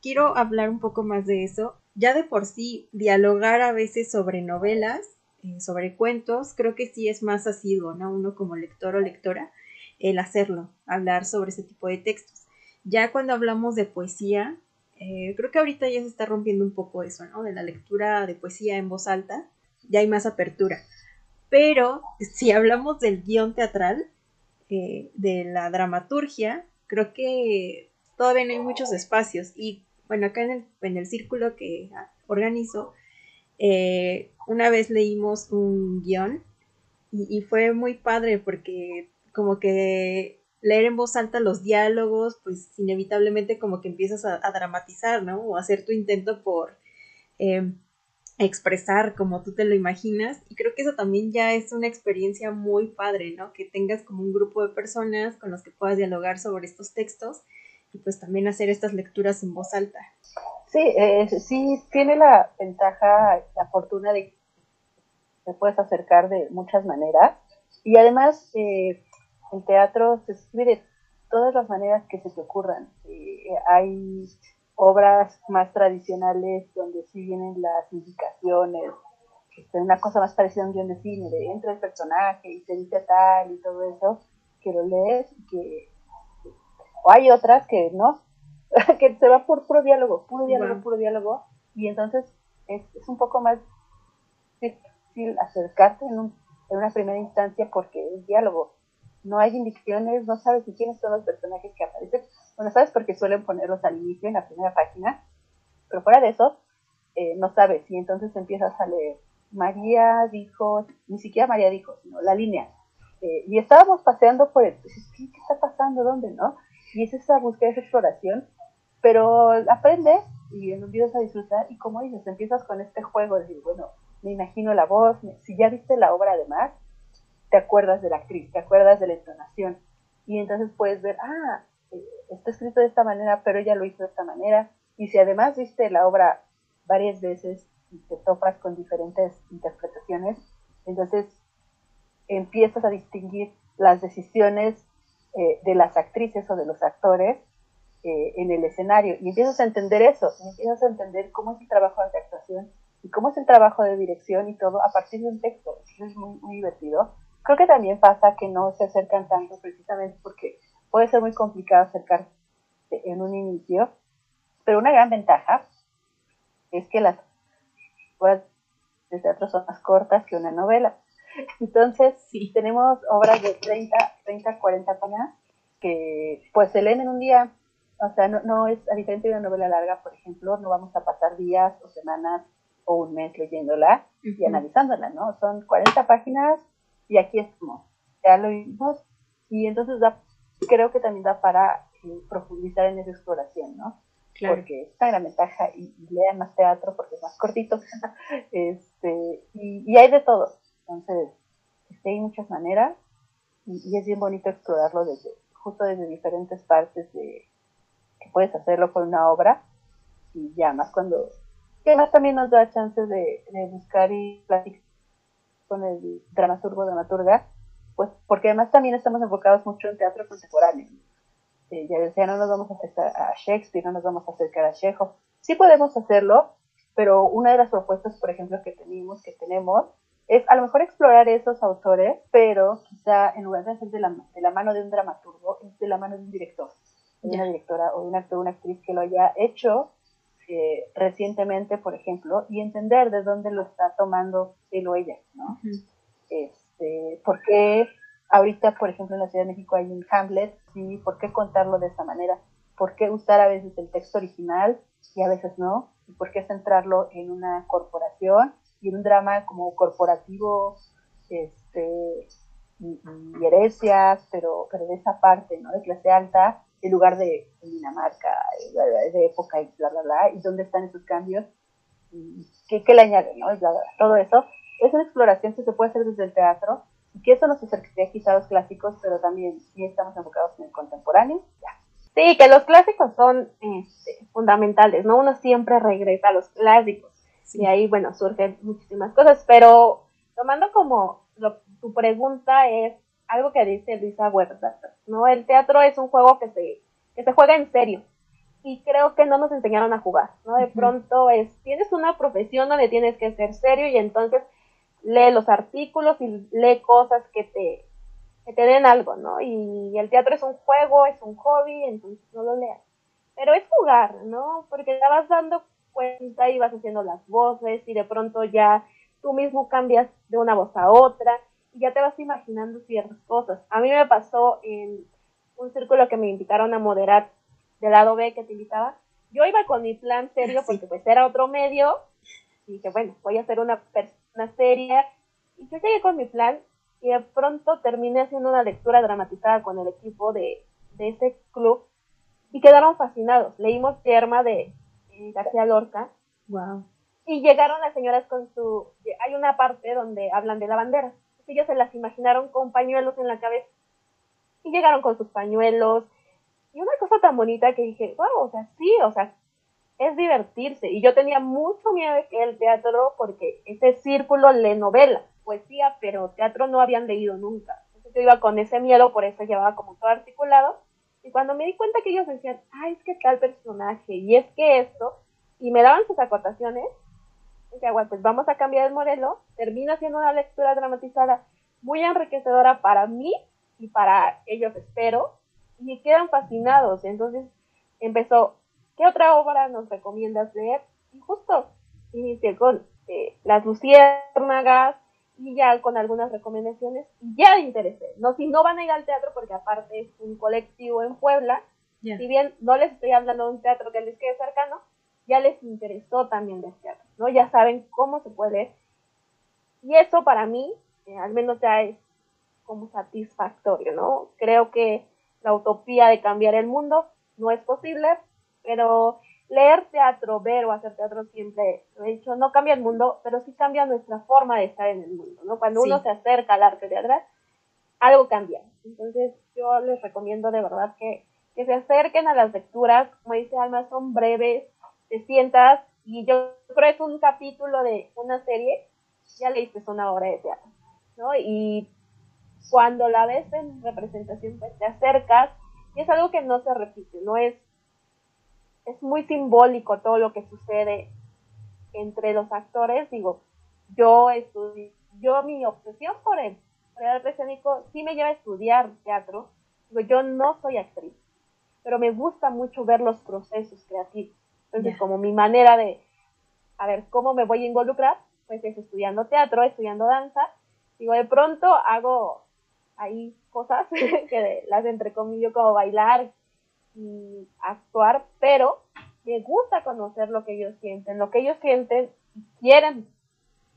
quiero hablar un poco más de eso. Ya de por sí, dialogar a veces sobre novelas eh, sobre cuentos, creo que sí es más asiduo, ¿no? Uno como lector o lectora, el hacerlo, hablar sobre ese tipo de textos. Ya cuando hablamos de poesía, eh, creo que ahorita ya se está rompiendo un poco eso, ¿no? De la lectura de poesía en voz alta, ya hay más apertura. Pero si hablamos del guion teatral, eh, de la dramaturgia, creo que todavía no hay muchos espacios. Y bueno, acá en el, en el círculo que organizo, eh, una vez leímos un guion y, fue muy padre porque como que leer en voz alta los diálogos, pues inevitablemente como que empiezas a, dramatizar, ¿no? O hacer tu intento por eh, expresar como tú te lo imaginas. Y creo que eso también ya es una experiencia muy padre, ¿no? Que tengas como un grupo de personas con los que puedas dialogar sobre estos textos y pues también hacer estas lecturas en voz alta. Sí, eh, sí, tiene la ventaja, la fortuna de que te puedes acercar de muchas maneras. Y además, eh, el teatro se escribe de todas las maneras que se te ocurran. Eh, hay obras más tradicionales donde sí vienen las indicaciones, una cosa más parecida a un guion de cine, de entra el personaje y se dice tal y todo eso, que lo lees y que... O hay otras que no, que se va por puro diálogo, puro diálogo, puro diálogo, y entonces es, es, un poco más difícil acercarte en, un, en una primera instancia porque es diálogo. No hay indicaciones, no sabes quiénes son los personajes que aparecen. Bueno, sabes porque suelen ponerlos al inicio, en la primera página, pero fuera de eso, eh, no sabes. Y entonces empiezas a leer. María dijo, ni siquiera María dijo, sino la línea. Eh, y estábamos paseando por el, ¿qué, ¿qué está pasando? ¿Dónde? ¿No? Y es esa búsqueda, esa exploración pero aprendes y empiezas a disfrutar y como dices, empiezas con este juego de decir, bueno, me imagino la voz, si ya viste la obra además, te acuerdas de la actriz, te acuerdas de la entonación y entonces puedes ver, ah, eh, está escrito de esta manera, pero ella lo hizo de esta manera y si además viste la obra varias veces y te topas con diferentes interpretaciones, entonces empiezas a distinguir las decisiones eh, de las actrices o de los actores eh, en el escenario y empiezas a entender eso, y empiezas a entender cómo es el trabajo de actuación y cómo es el trabajo de dirección y todo a partir de un texto. Eso es muy, muy divertido. Creo que también pasa que no se acercan tanto precisamente porque puede ser muy complicado acercarse en un inicio, pero una gran ventaja es que las obras de teatro son más cortas que una novela. Entonces, sí. tenemos obras de 30, 30, 40 páginas que pues se leen en un día. O sea, no, no es, a diferencia de una novela larga, por ejemplo, no vamos a pasar días o semanas o un mes leyéndola y analizándola, ¿no? Son 40 páginas y aquí estamos. Ya lo vimos y entonces da, creo que también da para eh, profundizar en esa exploración, ¿no? Porque es una gran ventaja y, lean más teatro porque es más cortito. este, y, hay de todo. Entonces, este, hay muchas maneras y, es bien bonito explorarlo desde, justo desde diferentes partes de que puedes hacerlo con una obra y ya más cuando que además también nos da chances de, buscar y platicar con el dramaturgo, dramaturga, pues porque además también estamos enfocados mucho en teatro contemporáneo. Eh, ya decía, no nos vamos a acercar a Shakespeare, no nos vamos a acercar a Chekhov. Sí podemos hacerlo, pero una de las propuestas, por ejemplo, que tenemos, que tenemos, es a lo mejor explorar esos autores, pero quizá en lugar de hacer de la, de la mano de un dramaturgo, es de la mano de un director, de una directora o de un actor una actriz que lo haya hecho eh, recientemente, por ejemplo, y entender de dónde lo está tomando él o ella, ¿no? este, ¿Por qué ahorita, por ejemplo, en la Ciudad de México hay un Hamlet? ¿sí? ¿Por qué contarlo de esa manera? ¿Por qué usar a veces el texto original y a veces no? ¿Y por qué centrarlo en una corporación y en un drama como corporativo, este, y, y heresias, pero, pero de esa parte, ¿no? De clase alta, el lugar de, Dinamarca, de época y bla, bla, bla, y dónde están esos cambios, y qué, le añaden, ¿no? todo eso. Es una exploración que se puede hacer desde el teatro, y que eso nos acercaría quizá a los clásicos, pero también sí estamos enfocados en el contemporáneo. Sí, que los clásicos son este, fundamentales, ¿no? Uno siempre regresa a los clásicos. Y ahí, bueno, surgen muchísimas cosas, pero tomando como tu pregunta es algo que dice Luisa Huerta, ¿no? El teatro es un juego que se, que se juega en serio y creo que no nos enseñaron a jugar, ¿no? De pronto es, tienes una profesión donde tienes que ser serio y entonces lee los artículos y lee cosas que te, que te den algo, ¿no? Y el teatro es un juego, es un hobby, entonces no lo leas. Pero es jugar, ¿no? Porque te vas dando cuenta y vas haciendo las voces y de pronto ya tú mismo cambias de una voz a otra y ya te vas imaginando ciertas cosas. A mí me pasó en un círculo que me invitaron a moderar del lado B que te invitaba. Yo iba con mi plan serio porque pues era otro medio y dije, bueno, voy a hacer una persona seria y yo llegué con mi plan y de pronto terminé haciendo una lectura dramatizada con el equipo de, de ese club y quedaron fascinados. Leímos Yerma de García Lorca. Wow. Y llegaron las señoras con su... Hay una parte donde hablan de la bandera ellos se las imaginaron con pañuelos en la cabeza. Y llegaron con sus pañuelos. Y una cosa tan bonita que dije, wow, o sea, sí, o sea, es divertirse. Y yo tenía mucho miedo de que el teatro, porque ese círculo le novela, poesía, pero teatro no habían leído nunca. Entonces yo iba con ese miedo, por eso llevaba como todo articulado. Y cuando me di cuenta que ellos decían, ay, es que tal personaje, y es que esto, y me daban sus acotaciones, bueno, pues vamos a cambiar el modelo, termina siendo una lectura dramatizada muy enriquecedora para mí y para ellos, espero, y quedan fascinados. Entonces empezó, ¿qué otra obra nos recomiendas leer? Y justo inicié con eh, Las Luciérnagas y ya con algunas recomendaciones y ya de interés. No, si no van a ir al teatro, porque aparte es un colectivo en Puebla, si bien no les estoy hablando de un teatro que les quede cercano, ya les interesó también teatro, ¿no? Ya saben cómo se puede. Y eso para mí, eh, al menos ya es como satisfactorio, ¿no? Creo que la utopía de cambiar el mundo no es posible, pero leer teatro, ver o hacer teatro siempre, lo he dicho, no cambia el mundo, pero sí cambia nuestra forma de estar en el mundo, ¿no? Cuando uno se acerca al arte teatral, algo cambia. Entonces yo les recomiendo de verdad que, que se acerquen a las lecturas, como dice Alma, son breves, te sientas y yo creo que un capítulo de una serie, ya leíste una obra de teatro, ¿no? Y cuando la ves en representación, pues te acercas y es algo que no se repite, no es, es muy simbólico todo lo que sucede entre los actores, digo, yo estudié, yo mi obsesión por el, por el arte escénico sí me lleva a estudiar teatro, yo no soy actriz, pero me gusta mucho ver los procesos creativos. Entonces, como mi manera de, a ver, ¿cómo me voy a involucrar? Pues es estudiando teatro, estudiando danza. Digo, de pronto hago ahí cosas que las entrecomillo como bailar y actuar, pero me gusta conocer lo que ellos sienten, lo que ellos sienten y quieren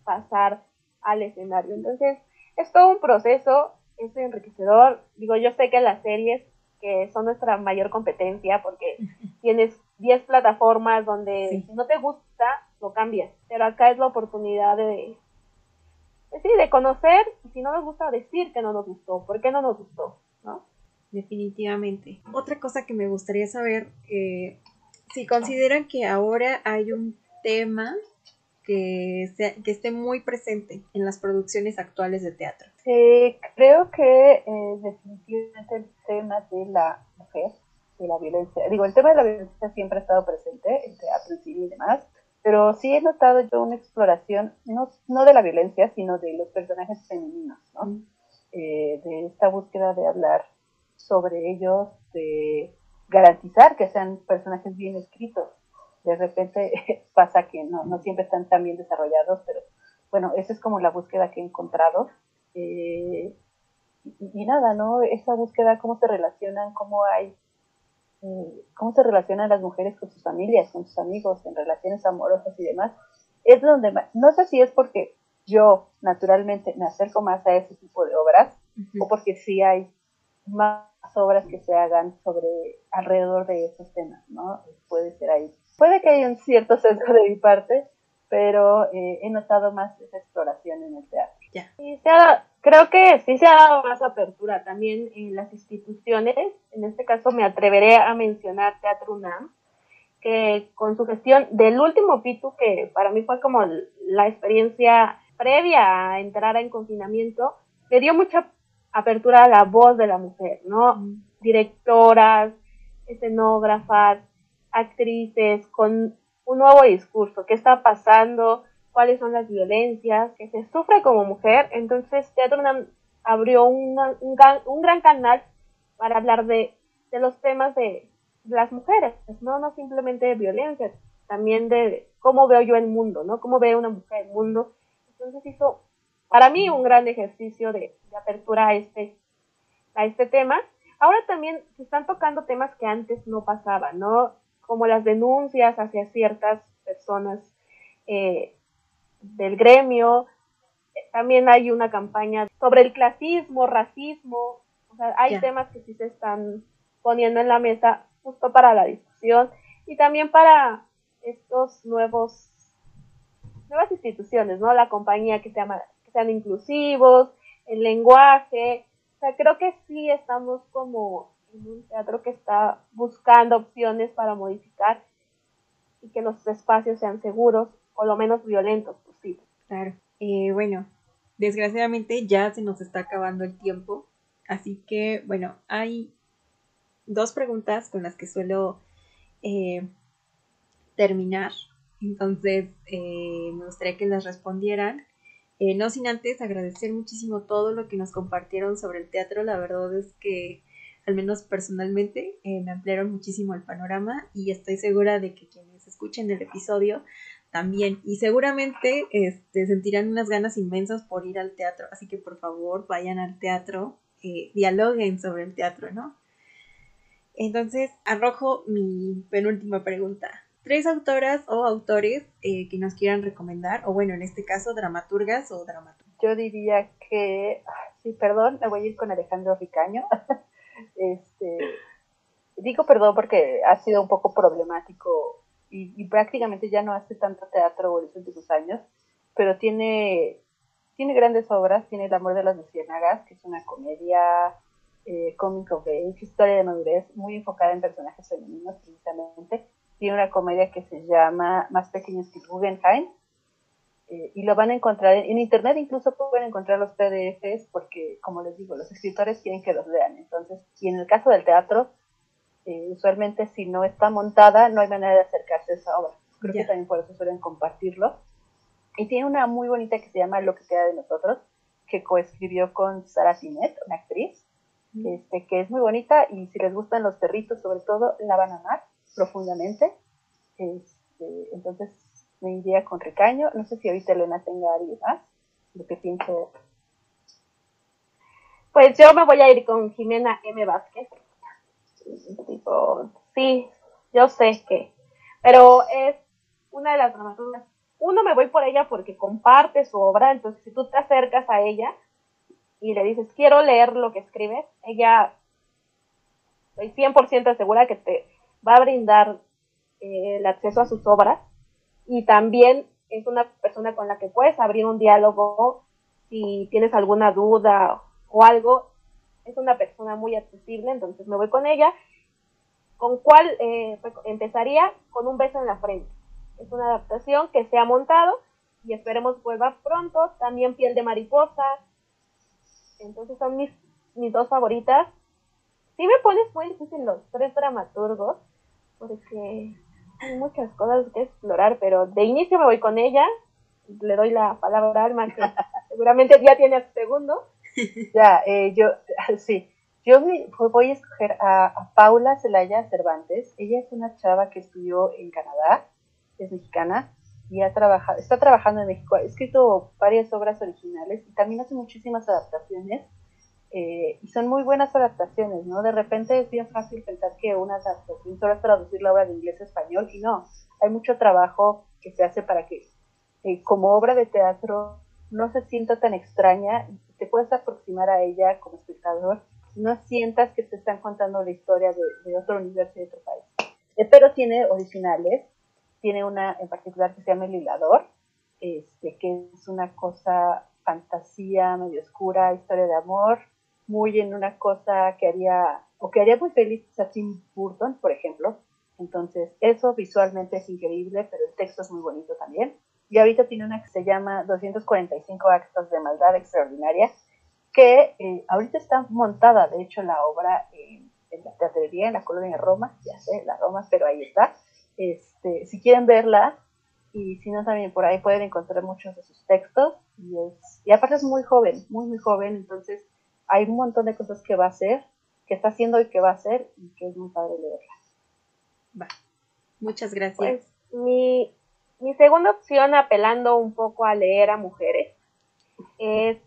pasar al escenario. Entonces, es todo un proceso, es enriquecedor. Digo, yo sé que las series, que son nuestra mayor competencia, porque tienes 10 plataformas donde si no te gusta, lo cambias. Pero acá es la oportunidad de, sí, de conocer, y si no nos gusta, decir que no nos gustó, por qué no nos gustó, ¿no? Definitivamente. Otra cosa que me gustaría saber, eh, si consideran que ahora hay un tema que, sea, que esté muy presente en las producciones actuales de teatro. Eh, creo que eh, definitivamente el tema de la mujer, de la violencia, digo, el tema de la violencia siempre ha estado presente en teatro, en cine y demás, pero sí he notado yo una exploración, no, no de la violencia, sino de los personajes femeninos, ¿no? Mm. Eh, de esta búsqueda de hablar sobre ellos, de garantizar que sean personajes bien escritos. De repente pasa que no, no siempre están tan bien desarrollados, pero bueno, esa es como la búsqueda que he encontrado. Eh, y, y, nada, ¿no? Esa búsqueda, cómo se relacionan, cómo hay cómo se relacionan las mujeres con sus familias, con sus amigos, en relaciones amorosas y demás, es donde no sé si es porque yo naturalmente me acerco más a ese tipo de obras o porque sí hay más obras que se hagan sobre alrededor de esos temas, ¿no? Puede ser ahí. Puede que haya un cierto sesgo de mi parte, pero eh, he notado más esa exploración en el teatro. Y se ha, creo que sí se ha dado más apertura también en las instituciones. En este caso me atreveré a mencionar Teatro UNAM, que con su gestión del último Pitu, que para mí fue como la experiencia previa a entrar en confinamiento, le dio mucha apertura a la voz de la mujer, ¿no? Directoras, escenógrafas, actrices, con un nuevo discurso, qué está pasando, cuáles son las violencias que se sufre como mujer. Entonces Teatro abrió un, gran, canal para hablar de, los temas de las mujeres, no, no simplemente de violencia, también de cómo veo yo el mundo, ¿no? Cómo veo una mujer el mundo. Entonces hizo para mí un gran ejercicio de, apertura a este, a este tema. Ahora también se están tocando temas que antes no pasaban, ¿no? Como las denuncias hacia ciertas personas eh, del gremio. También hay una campaña sobre el clasismo, racismo. O sea, hay temas que sí se están poniendo en la mesa justo para la discusión y también para estos nuevos nuevas instituciones, ¿no? La compañía que, se llama, que sean inclusivos, el lenguaje. O sea, creo que sí estamos como en un teatro que está buscando opciones para modificar y que los espacios sean seguros o lo menos violentos. Claro. Eh, bueno, desgraciadamente ya se nos está acabando el tiempo, así que bueno, hay dos preguntas con las que suelo eh, terminar, entonces eh, me gustaría que las respondieran. no sin antes agradecer muchísimo todo lo que nos compartieron sobre el teatro, la verdad es que al menos personalmente, me ampliaron muchísimo el panorama y estoy segura de que quienes escuchen el episodio también. Y seguramente este, sentirán unas ganas inmensas por ir al teatro. Así que por favor vayan al teatro, eh, dialoguen sobre el teatro, ¿no? Entonces, arrojo mi penúltima pregunta. Tres autoras o autores eh, que nos quieran recomendar, o bueno, en este caso, dramaturgas o dramaturgas. Yo diría que, sí, perdón, me voy a ir con Alejandro Ricaño. este, digo perdón porque ha sido un poco problemático y, prácticamente ya no hace tanto teatro en los últimos años, pero tiene, tiene grandes obras, tiene El amor de las luciérnagas, que es una comedia eh, comic of age, historia de madurez, muy enfocada en personajes femeninos precisamente. Tiene una comedia que se llama Más pequeños que Guggenheim, eh, y lo van a encontrar en, internet, incluso pueden encontrar los PDFs porque, como les digo, los escritores quieren que los lean. Entonces, y en el caso del teatro, eh, usualmente si no está montada no hay manera de acercarse a esa obra. Creo que también por eso suelen compartirlo. Y tiene una muy bonita que se llama Lo que queda de nosotros, que coescribió con Sara Sinet, una actriz. este, que es muy bonita y si les gustan los perritos sobre todo, la van a amar profundamente. Este, entonces me iría con Ricaño. No sé si ahorita Elena tenga algo más, lo que pienso. Pues yo me voy a ir con Jimena M. Vázquez. Tipo, sí, yo sé que, pero es una de las dramaturgas. Uno me voy por ella porque comparte su obra, entonces si tú te acercas a ella y le dices, quiero leer lo que escribes, ella, estoy 100% segura que te va a brindar eh, el acceso a sus obras y también es una persona con la que puedes abrir un diálogo si tienes alguna duda o algo. Es una persona muy accesible, entonces me voy con ella. ¿Con cuál eh, empezaría? Con un beso en la frente. Es una adaptación que se ha montado y esperemos vuelva pronto. También Piel de Mariposa. Entonces son mis, mis dos favoritas. Si me pones muy difícil los tres dramaturgos, porque hay muchas cosas que explorar, pero de inicio me voy con ella. Le doy la palabra a Alma, que seguramente ya tiene el segundo. Ya, eh, yo, sí. Yo voy a escoger a, Paula Celaya Cervantes. Ella es una chava que estudió en Canadá, es mexicana y ha trabajado, está trabajando en México. Ha escrito varias obras originales y también hace muchísimas adaptaciones. Eh, y son muy buenas adaptaciones, ¿no? De repente es bien fácil pensar que una adaptación solo es traducir la obra de inglés a español y no, hay mucho trabajo que se hace para que eh, como obra de teatro no se sienta tan extraña y te puedes aproximar a ella como espectador no sientas que te están contando la historia de, otro universo y de otro país. Pero tiene originales, tiene una en particular que se llama El Hilador, este, que es una cosa fantasía medio oscura, historia de amor, muy en una cosa que haría, o que haría muy feliz a Tim Burton, por ejemplo. Entonces, eso visualmente es increíble, pero el texto es muy bonito también. Y ahorita tiene una que se llama 245 actos de maldad extraordinaria, que eh, ahorita está montada, de hecho, la obra en, la teatrería, en la colonia Roma, ya sé, la Roma, pero ahí está. Este, si quieren verla, y si no también por ahí pueden encontrar muchos de sus textos, y, es, y aparte es muy joven, muy, muy joven, entonces hay un montón de cosas que va a hacer, que está haciendo y que va a hacer, y que es muy padre leerla. Va. Muchas gracias. Pues, mi, mi segunda opción, apelando un poco a leer a mujeres, es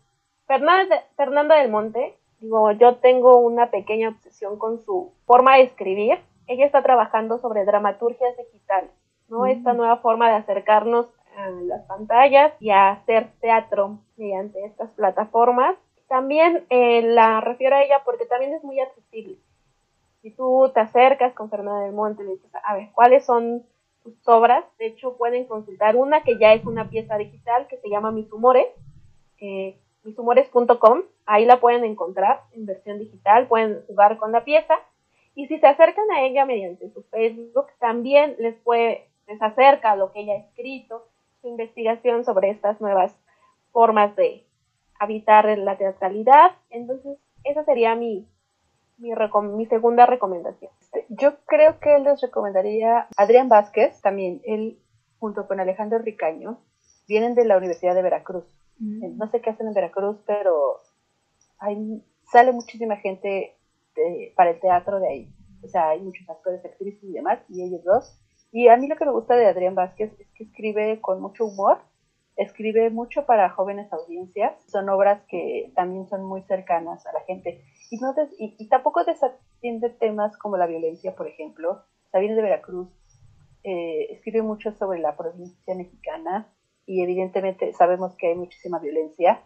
Fernanda, del Monte, digo, yo tengo una pequeña obsesión con su forma de escribir. Ella está trabajando sobre dramaturgias digitales, ¿no? Mm. Esta nueva forma de acercarnos a las pantallas y a hacer teatro mediante estas plataformas. También eh, la refiero a ella porque también es muy accesible. Si tú te acercas con Fernanda del Monte y le dices, a ver, ¿cuáles son obras? De hecho, pueden consultar una que ya es una pieza digital que se llama Mis Humores, eh, mishumores.com, ahí la pueden encontrar en versión digital, pueden jugar con la pieza y si se acercan a ella mediante su Facebook, también les puede, les acerca lo que ella ha escrito, su investigación sobre estas nuevas formas de habitar la teatralidad. Entonces, esa sería mi, mi, mi segunda recomendación. Este, yo creo que les recomendaría Adrián Vázquez, también él junto con Alejandro Ricaño, vienen de la Universidad de Veracruz. Mm. No sé qué hacen en Veracruz, pero hay, sale muchísima gente para el teatro de ahí. O sea, hay muchos actores, actrices y demás, y ellos dos. Y a mí lo que me gusta de Adrián Vázquez es que escribe con mucho humor, escribe mucho para jóvenes audiencias, son obras que también son muy cercanas a la gente. Y, no y, tampoco desatiende temas como la violencia, por ejemplo. Viene de Veracruz, eh, escribe mucho sobre la provincia mexicana, y evidentemente sabemos que hay muchísima violencia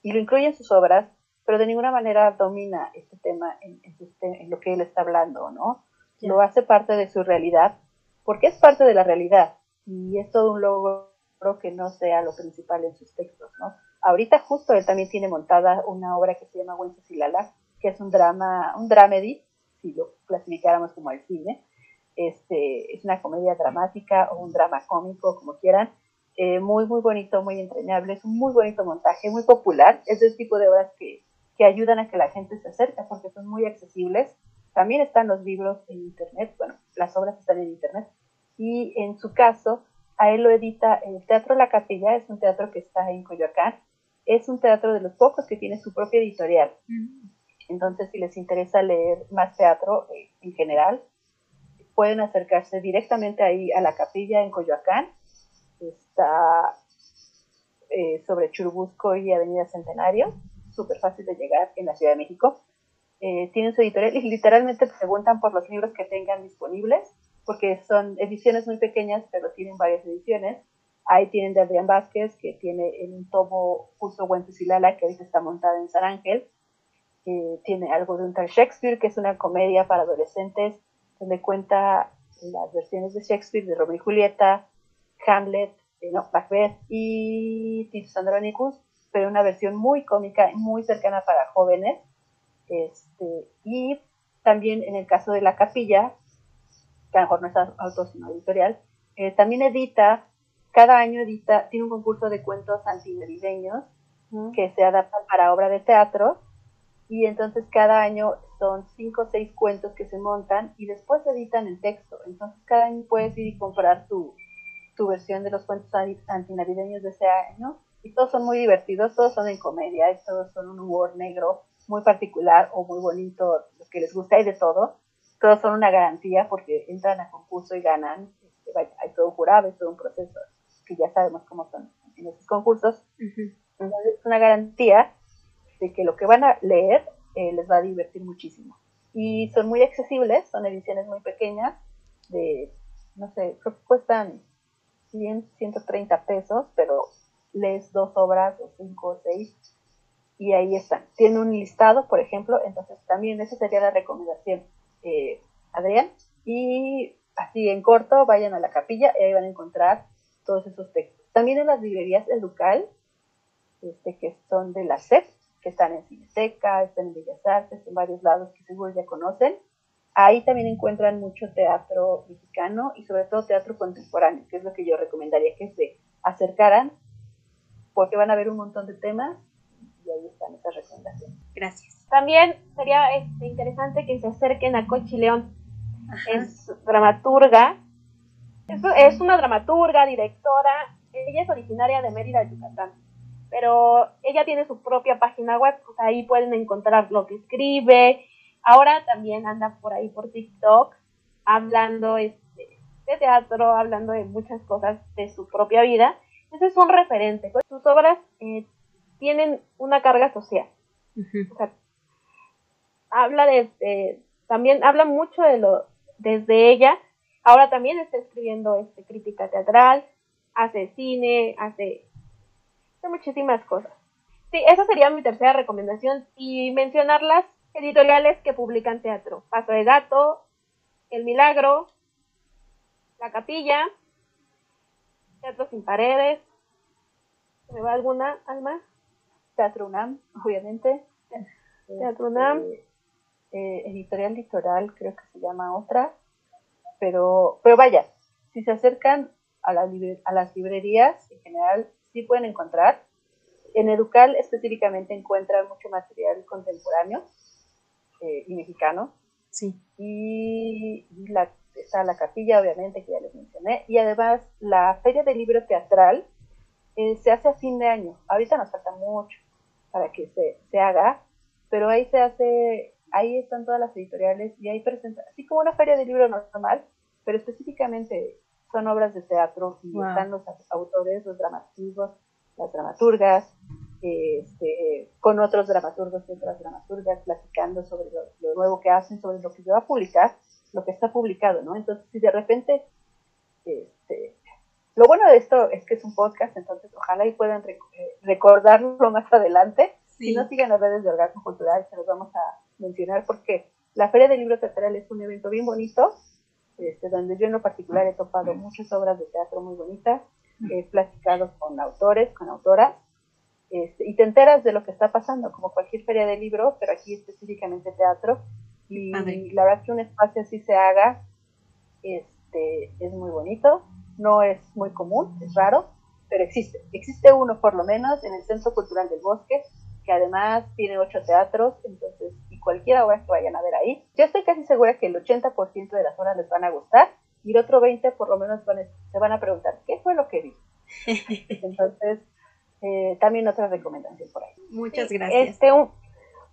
y lo incluye en sus obras, pero de ninguna manera domina este tema en, lo que él está hablando, ¿no? Lo hace parte de su realidad, porque es parte de la realidad y es todo un logro que no sea lo principal en sus textos, ¿no? Ahorita justo él también tiene montada una obra que se llama Wencesilala, que es un drama, un dramedy, si lo clasificáramos como el cine, este, es una comedia dramática o un drama cómico, como quieran, eh, muy, muy bonito, muy entrañable, es un muy bonito montaje, muy popular, es el tipo de obras que, que ayudan a que la gente se acerque porque son muy accesibles. También están los libros en internet, bueno, las obras están en internet, y en su caso, a él lo edita el Teatro La Capilla, es un teatro que está en Coyoacán, es un teatro de los pocos que tiene su propia editorial. Entonces, si les interesa leer más teatro eh, en general, pueden acercarse directamente ahí a la capilla en Coyoacán. Está eh, sobre Churubusco y Avenida Centenario, súper fácil de llegar en la Ciudad de México. Eh, tienen su editorial y literalmente preguntan por los libros que tengan disponibles, porque son ediciones muy pequeñas, pero tienen varias ediciones. Ahí tienen de Adrián Vázquez, que tiene en un tomo justo Lala, que ahorita está montada en San Ángel. Eh, tiene algo de un tal Shakespeare, que es una comedia para adolescentes, donde cuenta las versiones de Shakespeare, de Romeo y Julieta, Hamlet, eh, no, Macbeth y Titus Andronicus, pero una versión muy cómica, muy cercana para jóvenes. Este, y también en el caso de la capilla, que a lo mejor no es auto sino editorial, eh, también edita, cada año edita, tiene un concurso de cuentos antinavideños que se adaptan para obra de teatro y entonces cada año son cinco o seis cuentos que se montan y después editan en texto. Entonces cada año puedes ir y comprar tu, tu versión de los cuentos antinavideños de ese año y todos son muy divertidos, todos son en comedia, todos son un humor negro muy particular o muy bonito, lo que les gusta y de todo. Todos son una garantía porque entran a concurso y ganan. Este, hay todo un jurado, hay todo un proceso que ya sabemos cómo son en esos concursos. Entonces es una garantía de que lo que van a leer eh, les va a divertir muchísimo. Y son muy accesibles, son ediciones muy pequeñas, de, no sé, creo que cuestan 100, 130 pesos, pero lees dos obras o cinco o seis y ahí están. Tiene un listado, por ejemplo, entonces también esa sería la recomendación, eh, Adrián. Y así en corto, vayan a la capilla y ahí van a encontrar todos esos textos. También en las librerías del Ducal, este, que son de la SEP, que están en Cineteca, están en Bellas Artes, en varios lados que seguro ya conocen. Ahí también encuentran mucho teatro mexicano y sobre todo teatro contemporáneo, que es lo que yo recomendaría que se acercaran, porque van a ver un montón de temas y ahí están esas recomendaciones. Gracias. También sería este, interesante que se acerquen a Cochi León. Es dramaturga, es, es una dramaturga, directora, ella es originaria de Mérida, Yucatán pero ella tiene su propia página web, ahí pueden encontrar lo que escribe. Ahora también anda por ahí por TikTok hablando este, de teatro, hablando de muchas cosas de su propia vida. Ese es un referente. Pues, sus obras eh, tienen una carga social. Habla de, también habla mucho de lo desde ella. Ahora también está escribiendo este crítica teatral, hace cine, hace de muchísimas cosas. Sí, esa sería mi tercera recomendación y mencionar las editoriales que publican teatro. Paso de Gato, El Milagro, La Capilla, Teatro Sin Paredes. ¿Me va alguna, Alma? Teatro UNAM, obviamente. Teatro UNAM. Este, eh, editorial Litoral, creo que se llama otra. Pero, pero vaya, si se acercan a, a las librerías, en general sí pueden encontrar. En Educal específicamente encuentran mucho material contemporáneo eh, y mexicano. Sí. Y la, está la capilla, obviamente, que ya les mencioné. Y además la Feria del Libro Teatral eh, se hace a fin de año. Ahorita nos falta mucho para que se, se haga, pero ahí se hace, ahí están todas las editoriales y ahí presenta, así como una feria de libro normal, pero específicamente son obras de teatro y están los autores, los dramaturgos, las dramaturgas, este, con otros dramaturgos y otras dramaturgas platicando sobre lo, nuevo que hacen, sobre lo que se va a publicar, lo que está publicado, ¿no? Entonces, si de repente, este, lo bueno de esto es que es un podcast, entonces ojalá y puedan eh, recordarlo más adelante. Si no sigan las redes de Orgasmo Cultural, se los vamos a mencionar porque la Feria del Libro Teatral es un evento bien bonito este, donde yo en lo particular he topado muchas obras de teatro muy bonitas, he platicado con autores, con autoras, este, y te enteras de lo que está pasando, como cualquier feria de libro, pero aquí específicamente teatro, y la verdad que un espacio así se haga, este, es muy bonito, no es muy común, es raro, pero existe, existe uno por lo menos en el Centro Cultural del Bosque, que además tiene ocho teatros, entonces cualquier obra que vayan a ver ahí. Yo estoy casi segura que el 80% de las obras les van a gustar y el otro 20% por lo menos se van a preguntar, ¿qué fue lo que vi? Entonces, eh, también otra recomendación por ahí. Muchas gracias. Este, un,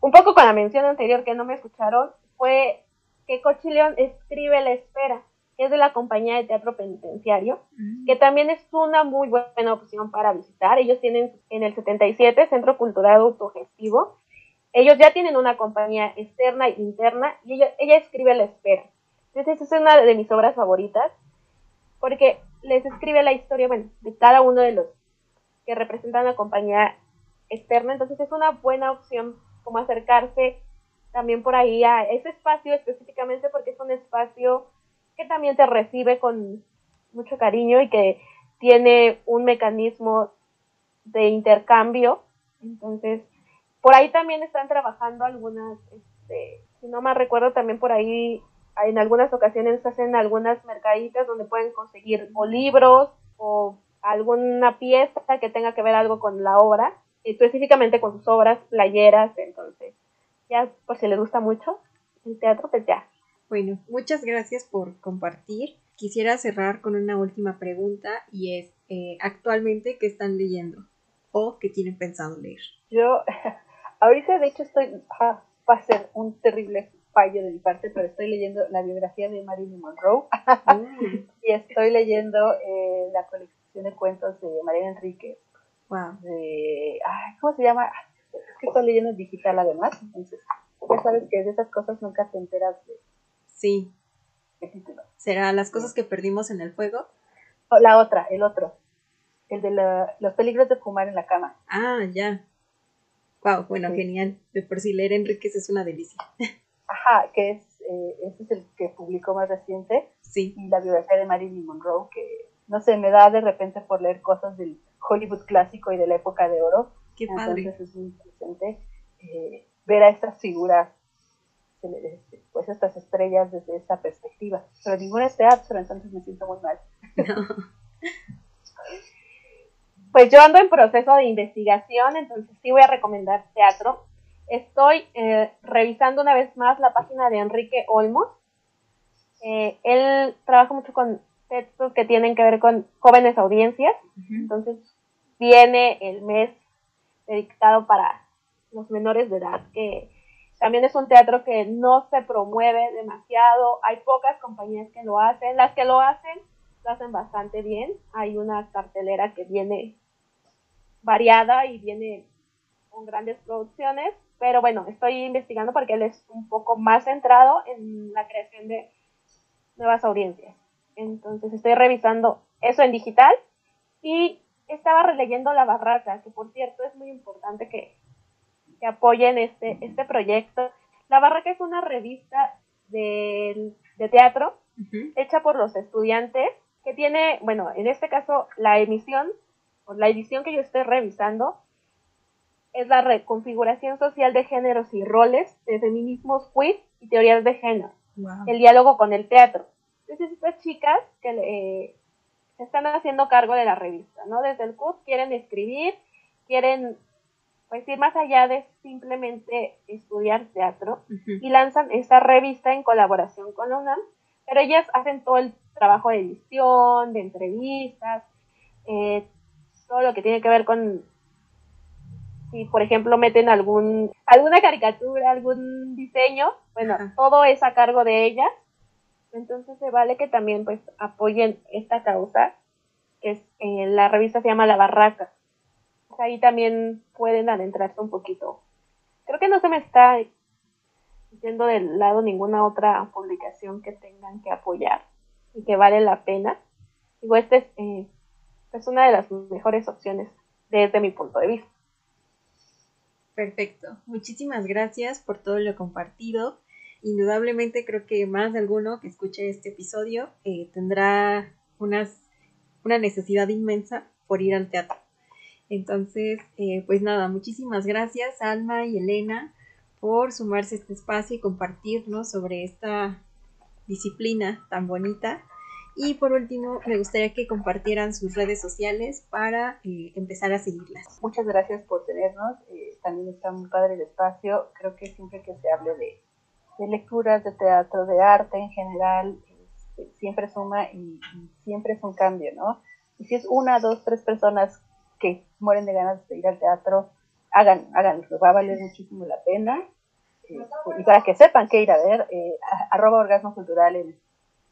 un poco con la mención anterior que no me escucharon, fue que Cochileón escribe La Espera, que es de la compañía de teatro penitenciario, mm. que también es una muy buena opción para visitar. Ellos tienen en el 77 Centro Cultural Autogestivo. Ellos ya tienen una compañía externa e interna y ella, ella escribe La Espera. Entonces, es una de mis obras favoritas porque les escribe la historia, bueno, de cada uno de los que representan la compañía externa. Entonces, es una buena opción como acercarse también por ahí a ese espacio específicamente porque es un espacio que también te recibe con mucho cariño y que tiene un mecanismo de intercambio. Entonces, por ahí también están trabajando algunas, este, si no mal recuerdo, también por ahí en algunas ocasiones hacen algunas mercaditas donde pueden conseguir o libros o alguna pieza que tenga que ver algo con la obra, específicamente con sus obras, playeras, entonces, ya por si les gusta mucho el teatro, pues ya, bueno, muchas gracias por compartir. Quisiera cerrar con una última pregunta y es, eh, actualmente, ¿qué están leyendo o qué tienen pensado leer? Yo, ahorita de hecho estoy, va a ser un terrible fallo de mi parte, pero estoy leyendo la biografía de Marilyn Monroe mm. y estoy leyendo eh, la colección de cuentos de María Enrique. Wow. De, ¿Cómo se llama? Es que estoy leyendo en digital además, entonces ya sabes que de esas cosas nunca te enteras de Sí. ¿Será las cosas que perdimos en el fuego? la otra, el otro. El de los peligros de fumar en la cama. Ah, ya. Wow, bueno, genial. De por si leer Enríquez es una delicia. Ajá, que es, eh, este es el que publicó más reciente. Sí. Y la biografía de Marilyn Monroe, que no sé, me da de repente por leer cosas del Hollywood clásico y de la época de oro. Qué padre. Entonces es muy interesante eh, ver a estas figuras pues estas estrellas desde esa perspectiva. Pero ninguna es teatro, entonces me siento muy mal. Pues yo ando en proceso de investigación, entonces sí voy a recomendar teatro. Estoy eh, revisando una vez más la página de Enrique Olmos. Eh, él trabaja mucho con textos que tienen que ver con jóvenes audiencias. Entonces viene el mes dedicado para los menores de edad que también es un teatro que no se promueve demasiado, hay pocas compañías que lo hacen, las que lo hacen lo hacen bastante bien, hay una cartelera que viene variada y viene con grandes producciones, pero bueno, estoy investigando porque él es un poco más centrado en la creación de nuevas audiencias. Entonces estoy revisando eso en digital y estaba releyendo La Barraca, que por cierto es muy importante que que apoyen este, este proyecto. La Barraca es una revista de, teatro hecha por los estudiantes que tiene, bueno, en este caso la emisión, o la edición que yo estoy revisando, es la reconfiguración social de géneros y roles de feminismos queer y teorías de género. El diálogo con el teatro. Entonces estas chicas que eh, están haciendo cargo de la revista, ¿no? Desde el CUT quieren escribir, quieren pues ir más allá de simplemente estudiar teatro y lanzan esta revista en colaboración con la UNAM, pero ellas hacen todo el trabajo de edición, de entrevistas, eh, todo lo que tiene que ver con si por ejemplo meten algún alguna caricatura, algún diseño, bueno, todo es a cargo de ellas. Entonces se vale que también pues apoyen esta causa, que es eh, la revista se llama La Barraca ahí también pueden adentrarse un poquito. Creo que no se me está yendo del lado ninguna otra publicación que tengan que apoyar y que vale la pena. Digo, esta es, eh, es una de las mejores opciones desde mi punto de vista. Perfecto. Muchísimas gracias por todo lo compartido. Indudablemente creo que más de alguno que escuche este episodio eh, tendrá unas, una necesidad inmensa por ir al teatro. Entonces, eh, pues nada, muchísimas gracias Alma y Elena por sumarse a este espacio y compartirnos sobre esta disciplina tan bonita. Y por último, me gustaría que compartieran sus redes sociales para eh, empezar a seguirlas. Muchas gracias por tenernos. Eh, también está muy padre el espacio. Creo que siempre que se hable de, lecturas, de teatro, de arte en general, este, siempre suma y, siempre es un cambio, ¿no? Y si es una, dos, tres personas que mueren de ganas de ir al teatro, hagan, háganlo, va a valer muchísimo la pena. y para que sepan qué ir a ver, eh, arroba orgasmo cultural en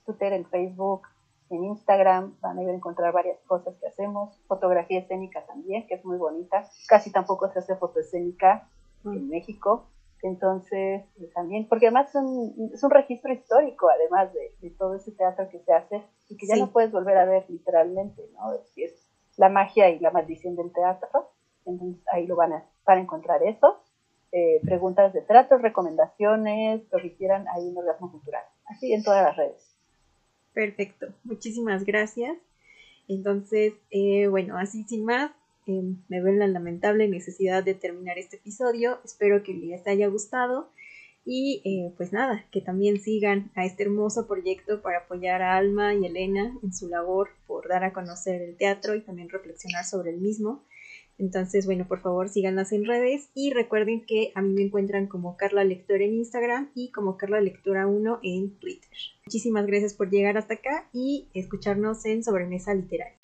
Twitter, en Facebook, en Instagram, van a ir a encontrar varias cosas que hacemos, fotografía escénica también, que es muy bonita, casi tampoco se hace fotoescénica en mm. México, entonces eh, también, porque además es un, es un registro histórico, además de, todo ese teatro que se hace y que ya no puedes volver a ver literalmente, ¿no? Es, es la magia y la maldición del teatro, entonces ahí lo van a, van a encontrar eso. Eh, preguntas de tratos, recomendaciones, lo que quieran, ahí en Orgasmo Cultural. Así en todas las redes. Perfecto, muchísimas gracias. Entonces, eh, bueno, así sin más, eh, me ven la lamentable necesidad de terminar este episodio. Espero que les haya gustado y pues nada, que también sigan a este hermoso proyecto para apoyar a Alma y Elena en su labor por dar a conocer el teatro y también reflexionar sobre el mismo. Entonces, bueno, por favor síganlas en redes y recuerden que a mí me encuentran como Carla Lectora en Instagram y como Carla Lectora 1 en Twitter. Muchísimas gracias por llegar hasta acá y escucharnos en Sobremesa Literaria.